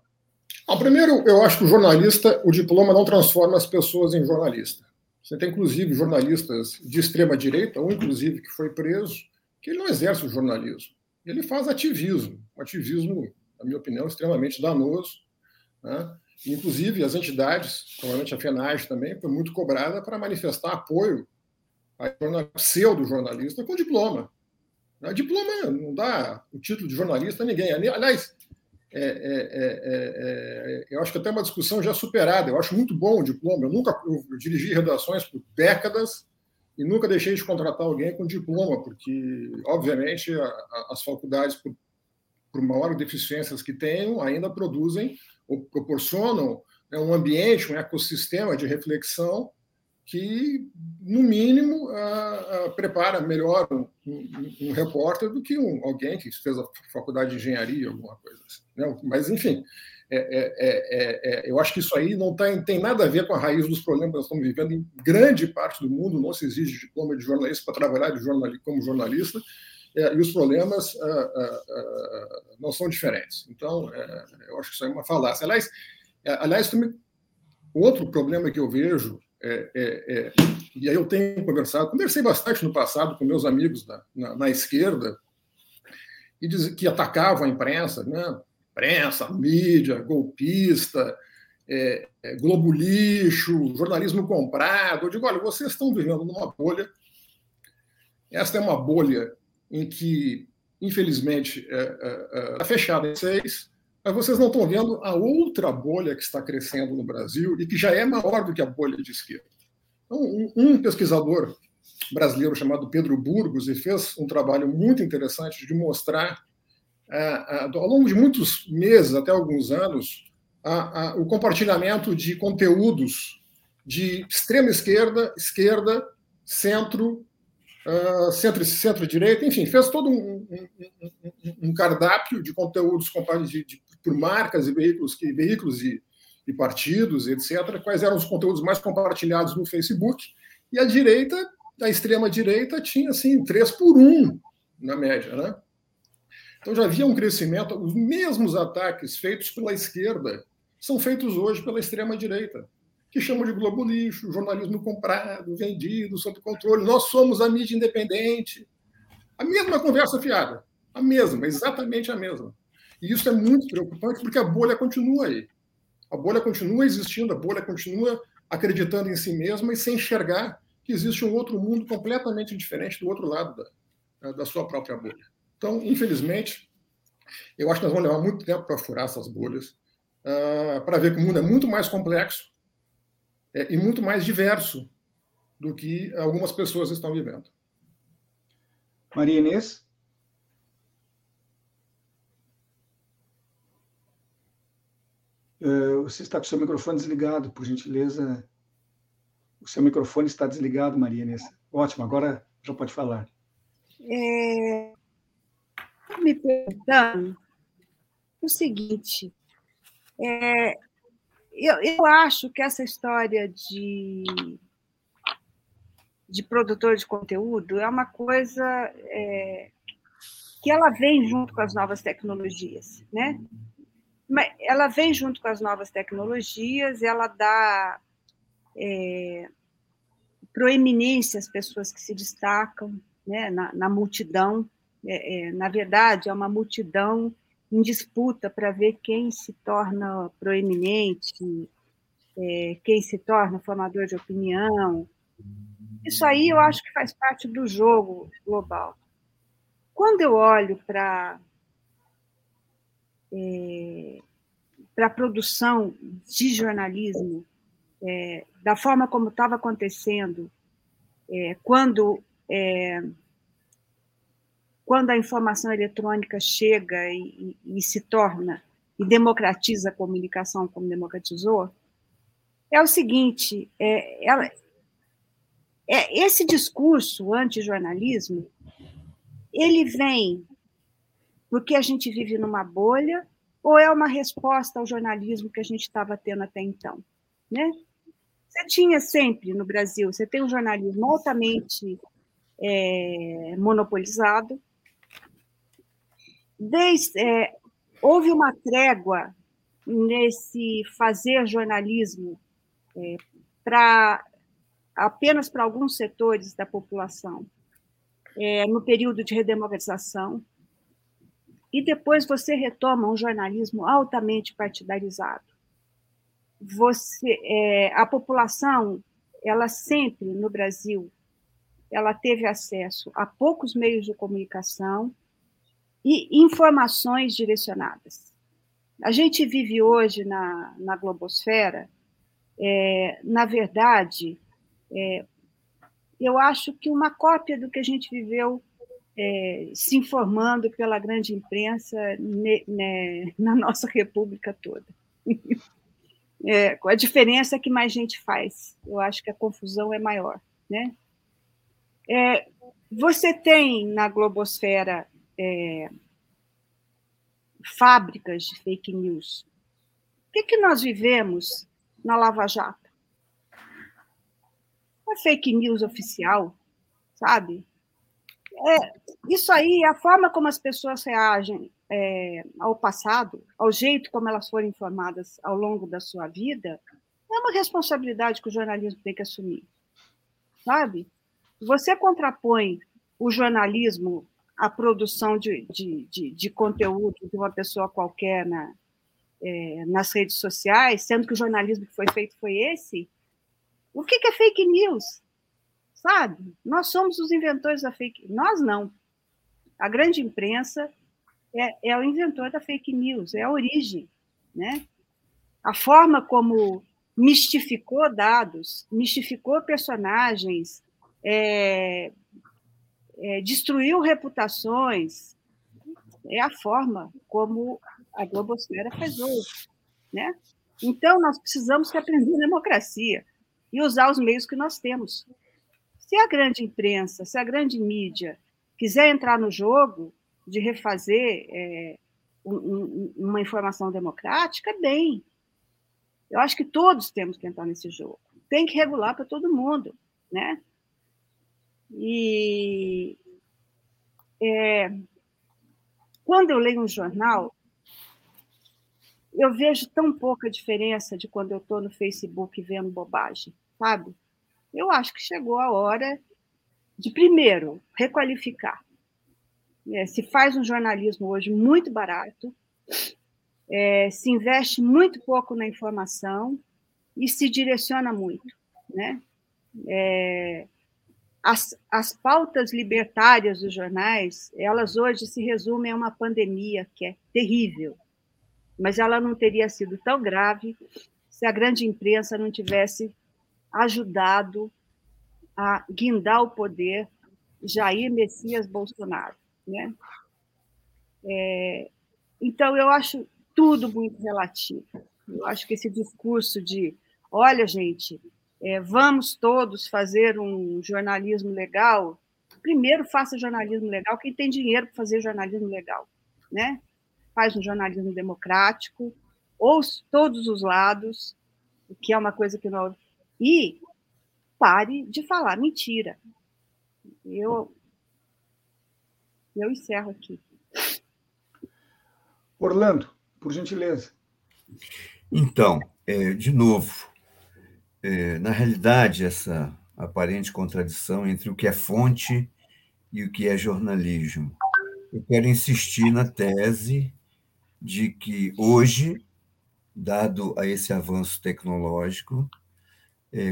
Ah, primeiro, eu acho que o jornalista, o diploma não transforma as pessoas em jornalista. Você tem, inclusive, jornalistas de extrema-direita, um, inclusive, que foi preso, que ele não exerce o jornalismo. Ele faz ativismo. Um ativismo, na minha opinião, extremamente danoso. Né? Inclusive, as entidades, provavelmente a FENAGE também, foi muito cobrada para manifestar apoio a pseudo-jornalista com diploma. A diploma não dá o título de jornalista a ninguém. Aliás, é, é, é, eu acho que até uma discussão já superada. Eu acho muito bom o diploma. Eu nunca eu dirigi redações por décadas e nunca deixei de contratar alguém com diploma, porque, obviamente, a, a, as faculdades, por, por maiores deficiências que tenham, ainda produzem ou proporcionam né, um ambiente, um ecossistema de reflexão que, no mínimo, prepara melhor um, um, um, repórter do que um, alguém que fez a faculdade de engenharia, alguma coisa assim. Né? Mas, enfim, é, é, é, eu acho que isso aí não tem, nada a ver com a raiz dos problemas que nós estamos vivendo. Em grande parte do mundo não se exige diploma de jornalista para trabalhar de jornal, como jornalista é, e os problemas ah, ah, ah, não são diferentes. Então, é, eu acho que isso é uma falácia. Aliás, é, aliás também, outro problema que eu vejo, é, é, é, e aí eu tenho conversado, conversei bastante no passado com meus amigos na, na, na esquerda, e diz, que atacavam a imprensa, né? imprensa, mídia, golpista, é, é, Globo lixo, jornalismo comprado. Eu digo, olha, vocês estão vivendo numa bolha. Esta é uma bolha em que, infelizmente, está é, é, é, fechada em seis, mas vocês não estão vendo a outra bolha que está crescendo no Brasil e que já é maior do que a bolha de esquerda. Então, um, pesquisador brasileiro chamado Pedro Burgos e fez um trabalho muito interessante de mostrar, ao longo de muitos meses, até alguns anos, o compartilhamento de conteúdos de extrema esquerda, esquerda, centro uh, centro, centro-direita, enfim, fez todo um, cardápio de conteúdos de, por marcas e veículos, que, veículos e, e partidos, etc., quais eram os conteúdos mais compartilhados no Facebook, e a direita, a extrema-direita, tinha assim, três por um na média. Né? Então já havia um crescimento, os mesmos ataques feitos pela esquerda são feitos hoje pela extrema-direita que chamam de Globo lixo, jornalismo comprado, vendido, sob controle. Nós somos a mídia independente. A mesma conversa fiada. A mesma, exatamente a mesma. E isso é muito preocupante porque a bolha continua aí. A bolha continua existindo, a bolha continua acreditando em si mesma e sem enxergar que existe um outro mundo completamente diferente do outro lado da, da sua própria bolha. Então, infelizmente, eu acho que nós vamos levar muito tempo para furar essas bolhas, uh, para ver que o mundo é muito mais complexo é, e muito mais diverso do que algumas pessoas estão vivendo. Maria Inês? Você está com seu microfone desligado, por gentileza. O seu microfone está desligado, Maria Inês. Ótimo, agora já pode falar. É... Me perguntando o seguinte, é... eu, eu acho que essa história de, de produtor de conteúdo é uma coisa é... que ela vem junto com as novas tecnologias, né? Ela vem junto com as novas tecnologias, ela dá é, proeminência às pessoas que se destacam né, na, na multidão. É, é, na verdade, é uma multidão em disputa para ver quem se torna proeminente, é, quem se torna formador de opinião. Isso aí eu acho que faz parte do jogo global. Quando eu olho para é, para a produção de jornalismo é, da forma como estava acontecendo, é, quando, é, quando a informação eletrônica chega e, e, e, se torna e democratiza a comunicação como democratizou, é o seguinte: é, ela, é, esse discurso anti-jornalismo ele vem porque a gente vive numa bolha ou é uma resposta ao jornalismo que a gente estava tendo até então? Né? Você tinha sempre no Brasil, você tem um jornalismo altamente é, monopolizado. Desde, é, houve uma trégua nesse fazer jornalismo é, para apenas para alguns setores da população é, no período de redemocratização e depois você retoma um jornalismo altamente partidarizado. Você, é, a população, ela sempre no Brasil, ela teve acesso a poucos meios de comunicação e informações direcionadas. A gente vive hoje na, na globosfera, é, na verdade, é, eu acho que uma cópia do que a gente viveu é, se informando pela grande imprensa ne, ne, *laughs* na nossa república toda. *laughs* É, a diferença é que mais gente faz. Eu acho que a confusão é maior. Né? É, você tem na globosfera é, fábricas de fake news. O que, que nós vivemos na Lava Jato? Uma fake news oficial, sabe? É, isso aí, a forma como as pessoas reagem é, ao passado, ao jeito como elas foram informadas ao longo da sua vida, é uma responsabilidade que o jornalismo tem que assumir. Sabe? Você contrapõe o jornalismo à produção de, de, de, de conteúdo de uma pessoa qualquer na, é, nas redes sociais, sendo que o jornalismo que foi feito foi esse. O que, que é fake news? Sabe? Nós somos os inventores da fake Nós não. A grande imprensa é, é o inventor da fake news, é a origem, né? A forma como mistificou dados, mistificou personagens, é, é, destruiu reputações, é a forma como a globosfera faz hoje, né? Então, nós precisamos aprender democracia e usar os meios que nós temos. Se a grande imprensa, se a grande mídia quiser entrar no jogo de refazer é, um, uma informação democrática, bem. Eu acho que todos temos que entrar nesse jogo. Tem que regular para todo mundo, né? E é, quando eu leio um jornal, eu vejo tão pouca diferença de quando eu estou no Facebook vendo bobagem, sabe? Eu acho que chegou a hora de, primeiro, requalificar. É, se faz um jornalismo hoje muito barato, é, se investe muito pouco na informação e se direciona muito. Né? É, as, as pautas libertárias dos jornais, elas hoje se resumem a uma pandemia que é terrível, mas ela não teria sido tão grave se a grande imprensa não tivesse ajudado a guindar o poder Jair Messias Bolsonaro. Né? É, então, eu acho tudo muito relativo. Eu acho que esse discurso de, olha, gente, é, vamos todos fazer um jornalismo legal. Primeiro, faça jornalismo legal quem tem dinheiro para fazer jornalismo legal, né? Faz um jornalismo democrático, ouça todos os lados, o que é uma coisa que não. E pare de falar mentira. Eu, eu encerro aqui. Orlando, por gentileza. Então, é, de novo, é, na realidade, essa aparente contradição entre o que é fonte e o que é jornalismo. Eu quero insistir na tese de que hoje, dado a esse avanço tecnológico,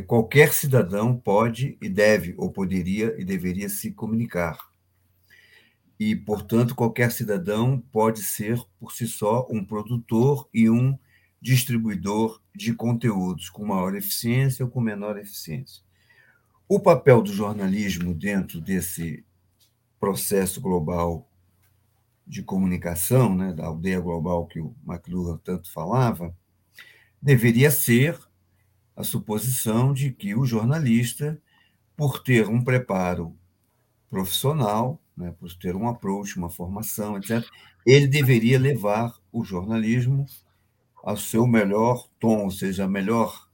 qualquer cidadão pode e deve, ou poderia e deveria se comunicar. E, portanto, qualquer cidadão pode ser, por si só, um produtor e um distribuidor de conteúdos com maior eficiência ou com menor eficiência. O papel do jornalismo dentro desse processo global de comunicação, né, da aldeia global que o McLuhan tanto falava, deveria ser a suposição de que o jornalista, por ter um preparo profissional, né, por ter um approach, uma formação, etc., ele deveria levar o jornalismo ao seu melhor tom, ou seja, a melhor,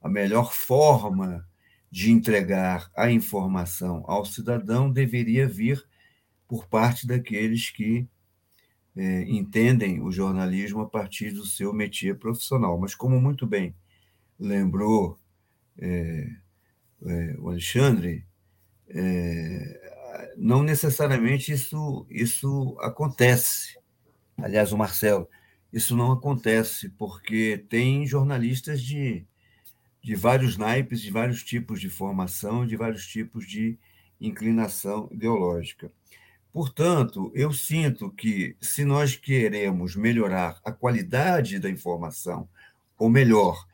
a melhor forma de entregar a informação ao cidadão deveria vir por parte daqueles que é, entendem o jornalismo a partir do seu métier profissional. Mas, como muito bem lembrou é, é, o Alexandre, é, não necessariamente isso, isso acontece. Aliás, o Marcelo, isso não acontece, porque tem jornalistas de, de vários naipes, de vários tipos de formação, de vários tipos de inclinação ideológica. Portanto, eu sinto que, se nós queremos melhorar a qualidade da informação, ou melhor,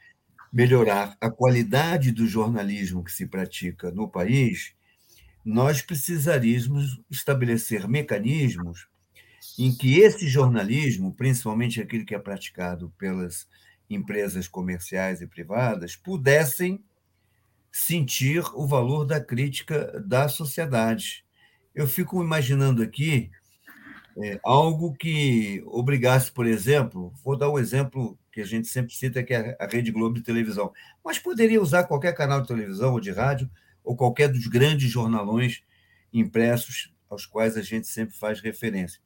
melhorar a qualidade do jornalismo que se pratica no país, nós precisaríamos estabelecer mecanismos em que esse jornalismo, principalmente aquele que é praticado pelas empresas comerciais e privadas, pudessem sentir o valor da crítica da sociedade. Eu fico imaginando aqui é, algo que obrigasse, por exemplo, vou dar um exemplo que a gente sempre cita, que é a Rede Globo de televisão, mas poderia usar qualquer canal de televisão ou de rádio, ou qualquer dos grandes jornalões impressos aos quais a gente sempre faz referência.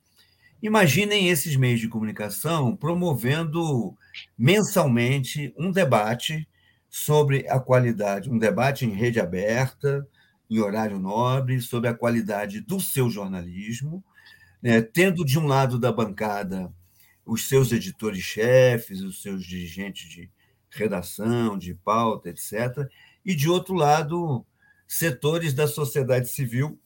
Imaginem esses meios de comunicação promovendo mensalmente um debate sobre a qualidade, um debate em rede aberta, em horário nobre, sobre a qualidade do seu jornalismo, né? tendo de um lado da bancada os seus editores-chefes, os seus dirigentes de redação, de pauta, etc., e de outro lado, setores da sociedade civil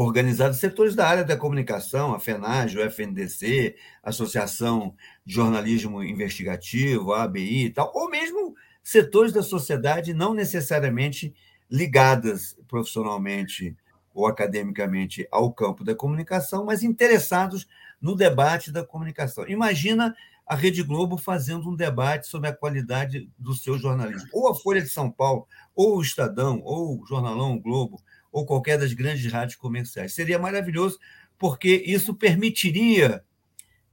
organizados setores da área da comunicação, a FENAGE, o FNDC, Associação de Jornalismo Investigativo, a ABI e tal, ou mesmo setores da sociedade não necessariamente ligadas profissionalmente ou academicamente ao campo da comunicação, mas interessados no debate da comunicação. Imagina a Rede Globo fazendo um debate sobre a qualidade do seu jornalismo. Ou a Folha de São Paulo, ou o Estadão, ou o Jornalão Globo, ou qualquer das grandes rádios comerciais. Seria maravilhoso, porque isso permitiria,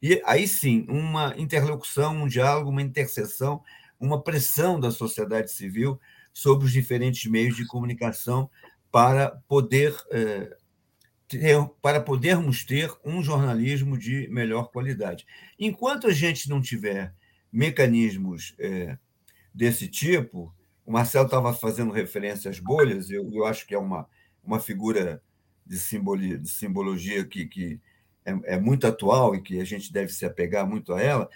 e aí sim, uma interlocução, um diálogo, uma interseção, uma pressão da sociedade civil sobre os diferentes meios de comunicação para poder é, ter, para podermos ter um jornalismo de melhor qualidade. Enquanto a gente não tiver mecanismos é, desse tipo, o Marcelo estava fazendo referência às bolhas, eu, eu acho que é uma, uma figura de, simbologia, de simbologia que, que é, é, muito atual e que a gente deve se apegar muito a ela.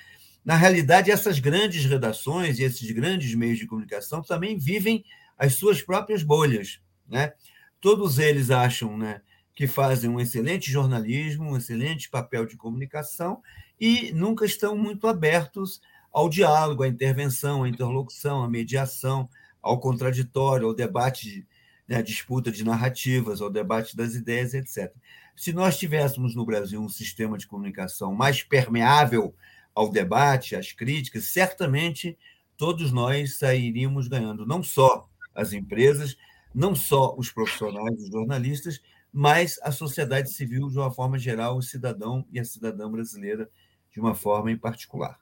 Na realidade, essas grandes redações e esses grandes meios de comunicação também vivem as suas próprias bolhas. Né? Todos eles acham né, que fazem um excelente jornalismo, um excelente papel de comunicação e nunca estão muito abertos ao diálogo, à intervenção, à interlocução, à mediação, ao contraditório, ao debate né, a disputa de narrativas, ao debate das ideias, etc. Se nós tivéssemos no Brasil um sistema de comunicação mais permeável ao debate, às críticas, certamente todos nós sairíamos ganhando, não só as empresas, não só os profissionais, os jornalistas, mas a sociedade civil de uma forma geral, o cidadão e a cidadã brasileira de uma forma em particular.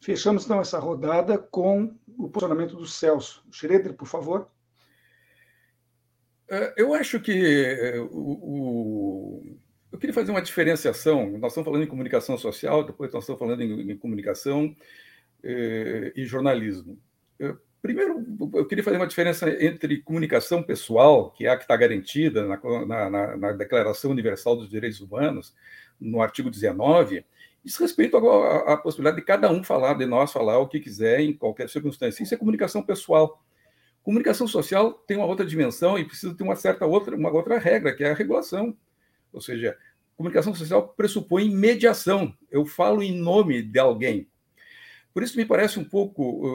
Fechamos então essa rodada com o posicionamento do Celso. Schroeder, por favor. É, eu acho que é, o, eu queria fazer uma diferenciação. Nós estamos falando em comunicação social, depois nós estamos falando em, em comunicação eh, e jornalismo. Primeiro, eu queria fazer uma diferença entre comunicação pessoal, que é a que está garantida na, na, na, Declaração Universal dos Direitos Humanos, no artigo 19, diz respeito à, à possibilidade de cada um falar, de nós falar o que quiser em qualquer circunstância. Isso é comunicação pessoal. Comunicação social tem uma outra dimensão e precisa ter uma certa outra, uma outra regra, que é a regulação. Ou seja, comunicação social pressupõe mediação. Eu falo em nome de alguém. Por isso me parece um pouco,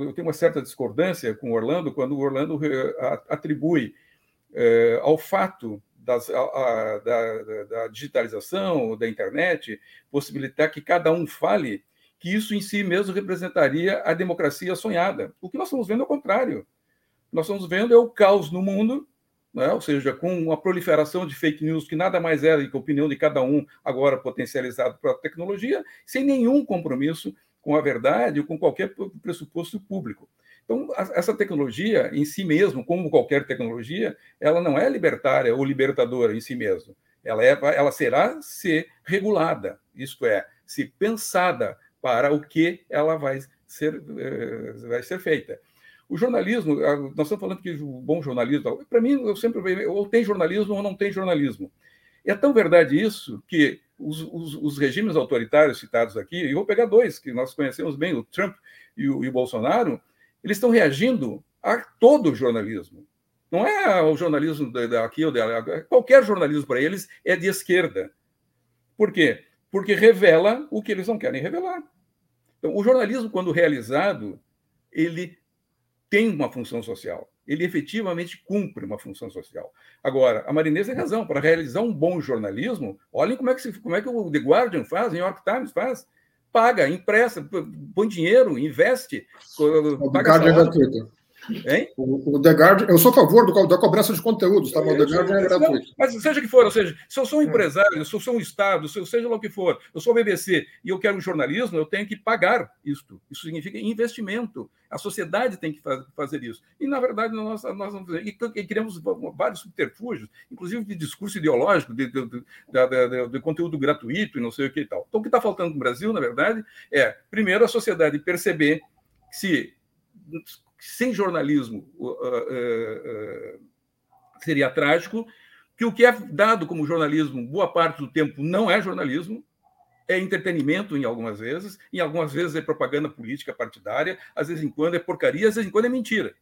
eu tenho uma certa discordância com o Orlando quando o Orlando eh, atribui eh, ao fato das, a, da, da, digitalização, da internet, possibilitar que cada um fale, que isso em si mesmo representaria a democracia sonhada. O que nós estamos vendo é o contrário. Nós estamos vendo é o caos no mundo, né? ou seja, com a proliferação de fake news, que nada mais é do que a opinião de cada um, agora potencializado pela tecnologia, sem nenhum compromisso com a verdade ou com qualquer pressuposto público. Então, essa tecnologia em si mesmo, como qualquer tecnologia, ela não é libertária ou libertadora em si mesma. Ela, é, ela será ser regulada, isto é, se pensada para o que ela vai ser, eh, vai ser feita. O jornalismo, nós estamos falando que o bom jornalismo, para mim, eu sempre ou tem jornalismo ou não tem jornalismo. É tão verdade isso que os, os, os, regimes autoritários citados aqui, e vou pegar dois que nós conhecemos bem, o Trump e o, e o Bolsonaro, eles estão reagindo a todo o jornalismo. Não é o jornalismo daqui ou dela, qualquer jornalismo para eles é de esquerda. Por quê? Porque revela o que eles não querem revelar. Então, o jornalismo, quando realizado, ele tem uma função social ele efetivamente cumpre uma função social. Agora, a Marinês tem razão, para realizar um bom jornalismo, olhem como é que, como é que o The Guardian faz, o New York Times faz. Paga, empresta, põe dinheiro, investe. O paga é gratuito. Hein? O, o The Guardian, eu sou a favor do, da cobrança de conteúdos, tá? Mas o The Guardian é gratuito. Mas seja que for, ou seja, se eu sou um é. empresário, se eu sou um Estado, se eu seja lá o que for, eu sou o BBC e eu quero um jornalismo, eu tenho que pagar isto. Isso significa investimento. A sociedade tem que fazer isso. E, na verdade, nós, nós fazer. E, e criamos vários subterfúgios, inclusive de discurso ideológico, de, de, de, de, de conteúdo gratuito e não sei o que e tal. Então, o que está faltando no Brasil, na verdade, é, primeiro, a sociedade perceber se sem jornalismo uh, uh, uh, seria trágico, que o que é dado como jornalismo, boa parte do tempo, não é jornalismo, é entretenimento em algumas vezes, em algumas vezes é propaganda política partidária, às vezes em quando é porcaria, às vezes em quando é mentira.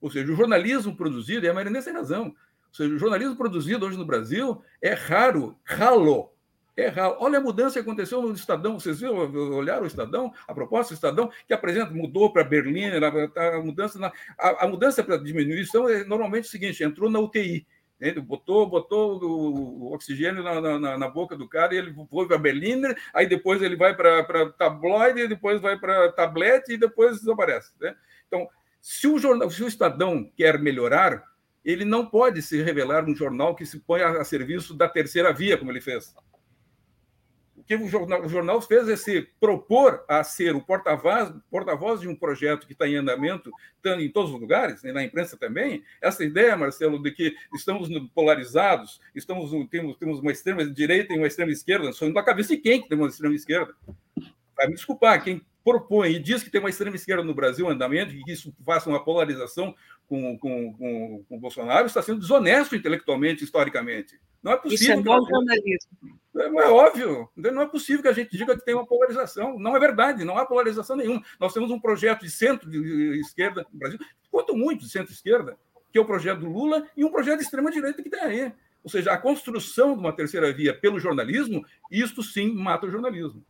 Ou seja, o jornalismo produzido, e a Marinês tem razão, ou seja, o jornalismo produzido hoje no Brasil é raro, ralo, é. Olha a mudança que aconteceu no Estadão. Vocês viram, olharam o Estadão? A proposta do Estadão, que apresenta, mudou para Berlim, a, a, mudança a, a mudança para diminuição é normalmente o seguinte: entrou na UTI. Ele botou, botou o, oxigênio na, na, na, boca do cara e ele foi para Berlim, aí depois ele vai para tabloide, depois vai para tablete e depois desaparece. Né? Então, se o, jornal, se o Estadão quer melhorar, ele não pode se revelar um jornal que se põe a, a serviço da terceira via, como ele fez que o jornal, o jornal fez é se propor a ser o porta-voz porta de um projeto que está em andamento, estando em todos os lugares, né, na imprensa também. Essa ideia, Marcelo, de que estamos polarizados, estamos temos, temos uma extrema direita e uma extrema esquerda, só na cabeça de quem que tem uma extrema esquerda? Vai me desculpar, quem propõe e diz que tem uma extrema esquerda no Brasil em andamento, e que isso faça uma polarização com, com, com, com o Bolsonaro, está sendo desonesto intelectualmente, historicamente. Não é possível. Isso é bom jornalismo. É, é óbvio. Não é possível que a gente diga que tem uma polarização. Não é verdade, não há polarização nenhuma. Nós temos um projeto de centro-esquerda no Brasil, quanto muito de centro-esquerda, que é o projeto do Lula, e um projeto de extrema-direita que tem aí. Ou seja, a construção de uma terceira via pelo jornalismo, isto sim mata o jornalismo.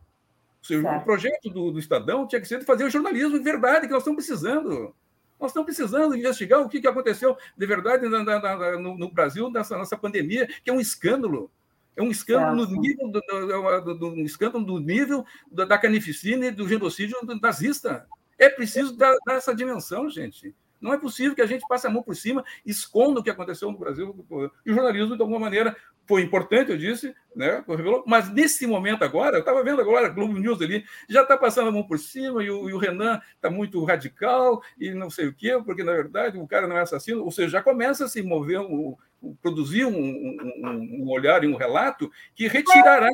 Seja, o projeto do, do Estadão tinha que ser de fazer o jornalismo de verdade, que nós estamos precisando. Nós estamos precisando investigar o que, que aconteceu de verdade na, na, na, no, no, Brasil nessa, nessa pandemia, que é um escândalo. É um escândalo no nível do, do, do, um escândalo do nível da carnificina e do genocídio nazista. É preciso dar, dar essa dimensão, gente. Não é possível que a gente passe a mão por cima, esconda o que aconteceu no Brasil. E o jornalismo, de alguma maneira, foi importante, eu disse, né? Mas nesse momento agora, eu estava vendo agora a Globo News ali, já está passando a mão por cima e o, e o Renan está muito radical e não sei o quê, porque na verdade o cara não é assassino. Ou seja, já começa a se mover, um, produzir um, um, um olhar e um relato que retirará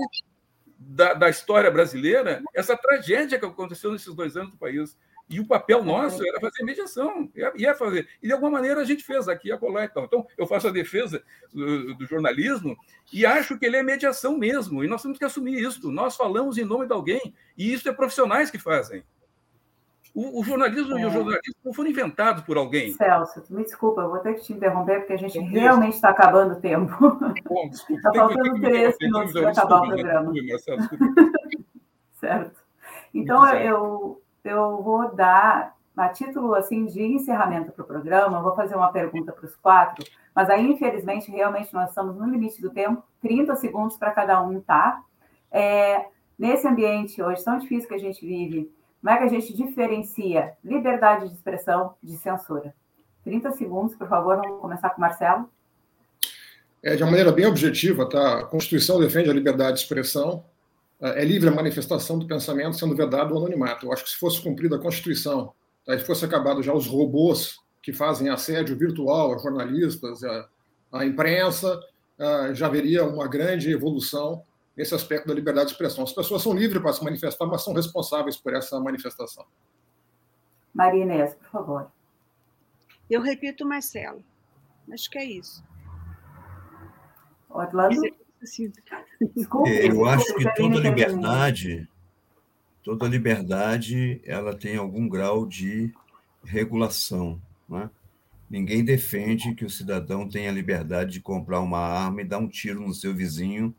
da, da história brasileira essa tragédia que aconteceu nesses dois anos do país. E o papel nosso era fazer mediação, ia fazer. E de alguma maneira a gente fez aqui a colar então. Então, eu faço a defesa do, do, jornalismo e acho que ele é mediação mesmo. E nós temos que assumir isso. Nós falamos em nome de alguém, e isso é profissionais que fazem. O, o jornalismo é. e o jornalismo não foram inventados por alguém. Celso, me desculpa, eu vou ter que te interromper, porque a gente realmente está acabando o tempo. *laughs* Bom, desculpa. Está faltando três minutos para acabar o programa. *laughs* certo. Então, eu eu vou dar, a título assim de encerramento para o programa, vou fazer uma pergunta para os quatro, mas aí, infelizmente, realmente nós estamos no limite do tempo, 30 segundos para cada um, tá? É, nesse ambiente hoje tão difícil que a gente vive, como é que a gente diferencia liberdade de expressão de censura? 30 segundos, por favor, vamos começar com o Marcelo. É, de uma maneira bem objetiva, tá? A Constituição defende a liberdade de expressão, é livre a manifestação do pensamento sendo vedado o anonimato. Eu acho que se fosse cumprida a Constituição, tá, se fosse acabado já os robôs que fazem assédio virtual a jornalistas, a, a imprensa, já haveria uma grande evolução nesse aspecto da liberdade de expressão. As pessoas são livres para se manifestar, mas são responsáveis por essa manifestação. Maria Inês, por favor. Eu repito, Marcelo. Acho que é isso. Orlando? Desculpe, é, eu acho que toda liberdade, toda liberdade, ela tem algum grau de regulação. Né? Ninguém defende que o cidadão tenha a liberdade de comprar uma arma e dar um tiro no seu vizinho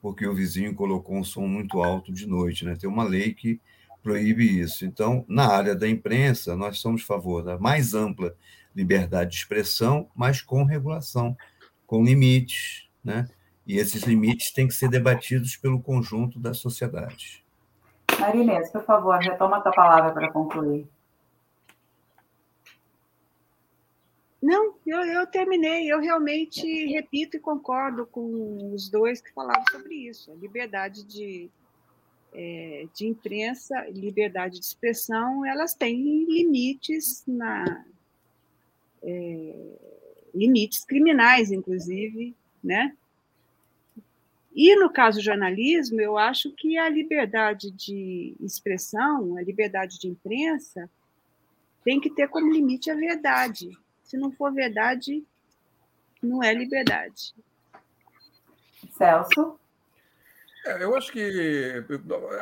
porque o vizinho colocou um som muito alto de noite. Né? Tem uma lei que proíbe isso. Então, na área da imprensa, nós somos a favor da mais ampla liberdade de expressão, mas com regulação, com limites, né? E esses limites têm que ser debatidos pelo conjunto da sociedade. Marinês, por favor, retoma a tua palavra para concluir. Não, eu, eu, terminei. Eu realmente repito e concordo com os dois que falaram sobre isso. A liberdade de, é, de imprensa, liberdade de expressão, elas têm limites na é, limites criminais, inclusive, né? E no caso do jornalismo, eu acho que a liberdade de expressão, a liberdade de imprensa, tem que ter como limite a verdade. Se não for verdade, não é liberdade. Celso? É, eu acho que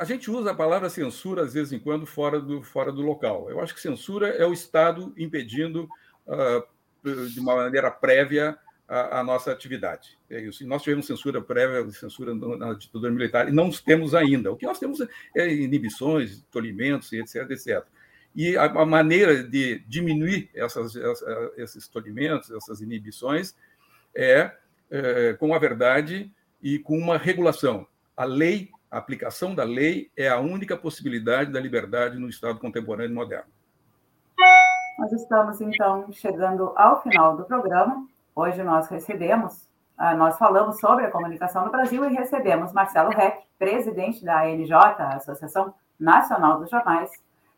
a gente usa a palavra censura, às vezes em quando, fora do, fora do local. Eu acho que censura é o Estado impedindo, uh, de uma maneira prévia, a, a, nossa atividade. É isso. Nós tivemos censura prévia, censura na ditadura militar, e não temos ainda. O que nós temos é inibições, tolhimentos, etc, etc. E a, a maneira de diminuir essas, esses tolhimentos, essas inibições, é, é com a verdade e com uma regulação. A lei, a aplicação da lei é a única possibilidade da liberdade no Estado contemporâneo e moderno. Nós estamos, então, chegando ao final do programa. Hoje nós recebemos, ah, nós falamos sobre a comunicação no Brasil e recebemos Marcelo Reck, presidente da ANJ, Associação Nacional dos Jornais,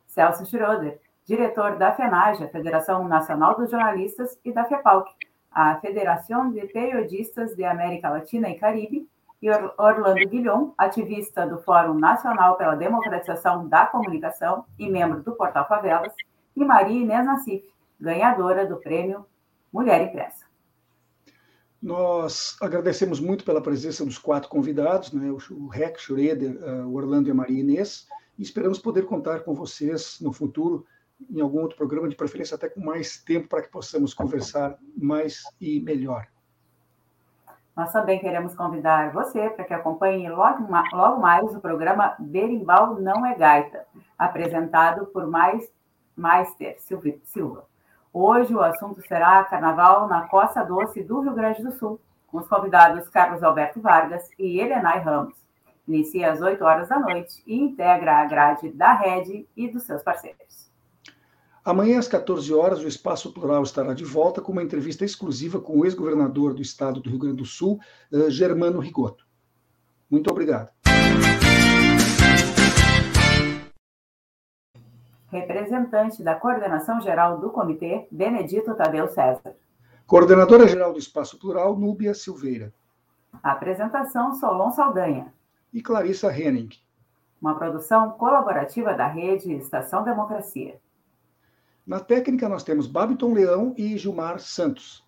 Celso Schroeder, diretor da FENAGE, a Federação Nacional dos Jornalistas, e da FEPALC, a Federação de Periodistas de América Latina e Caribe, e Orlando Guilhom, ativista do Fórum Nacional pela Democratização da Comunicação e membro do Portal Favelas, e Maria Inês Nassif, ganhadora do prêmio Mulher Impressa. Nós agradecemos muito pela presença dos quatro convidados, né, o Rec, Schroeder, o Orlando e a Maria Inês, e esperamos poder contar com vocês no futuro, em algum outro programa, de preferência até com mais tempo, para que possamos conversar mais e melhor. Nós também queremos convidar você para que acompanhe logo, logo mais o programa Berimbau Não é Gaita, apresentado por mais Meister Silva. Hoje o assunto será Carnaval na Costa Doce do Rio Grande do Sul, com os convidados Carlos Alberto Vargas e Helenay Ramos. Inicia às 8 horas da noite e integra a grade da Rede e dos seus parceiros. Amanhã, às 14 horas, o Espaço Plural estará de volta com uma entrevista exclusiva com o ex-governador do estado do Rio Grande do Sul, eh, Germano Rigoto. Muito obrigado. Representante da Coordenação Geral do Comitê, Benedito Tadeu César. Coordenadora Geral do Espaço Plural, Núbia Silveira. Apresentação Solon Saldanha. E Clarissa Henning. Uma produção colaborativa da rede Estação Democracia. Na técnica, nós temos Babiton Leão e Gilmar Santos.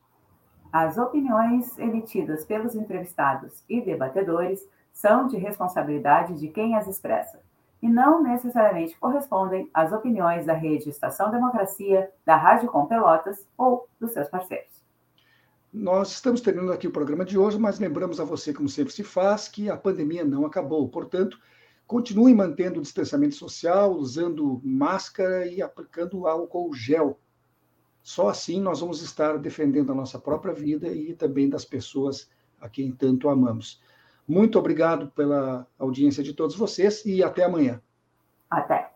As opiniões emitidas pelos entrevistados e debatedores são de responsabilidade de quem as expressa e não necessariamente correspondem às opiniões da rede Estação Democracia, da Rádio Com Pelotas ou dos seus parceiros. Nós estamos terminando aqui o programa de hoje, mas lembramos a você, como sempre se faz, que a pandemia não acabou. Portanto, continue mantendo o distanciamento social, usando máscara e aplicando álcool gel. Só assim nós vamos estar defendendo a nossa própria vida e também das pessoas a quem tanto amamos. Muito obrigado pela audiência de todos vocês e até amanhã. Até.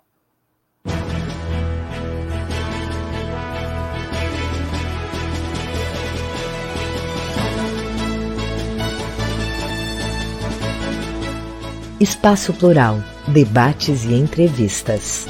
Espaço Plural, debates e entrevistas.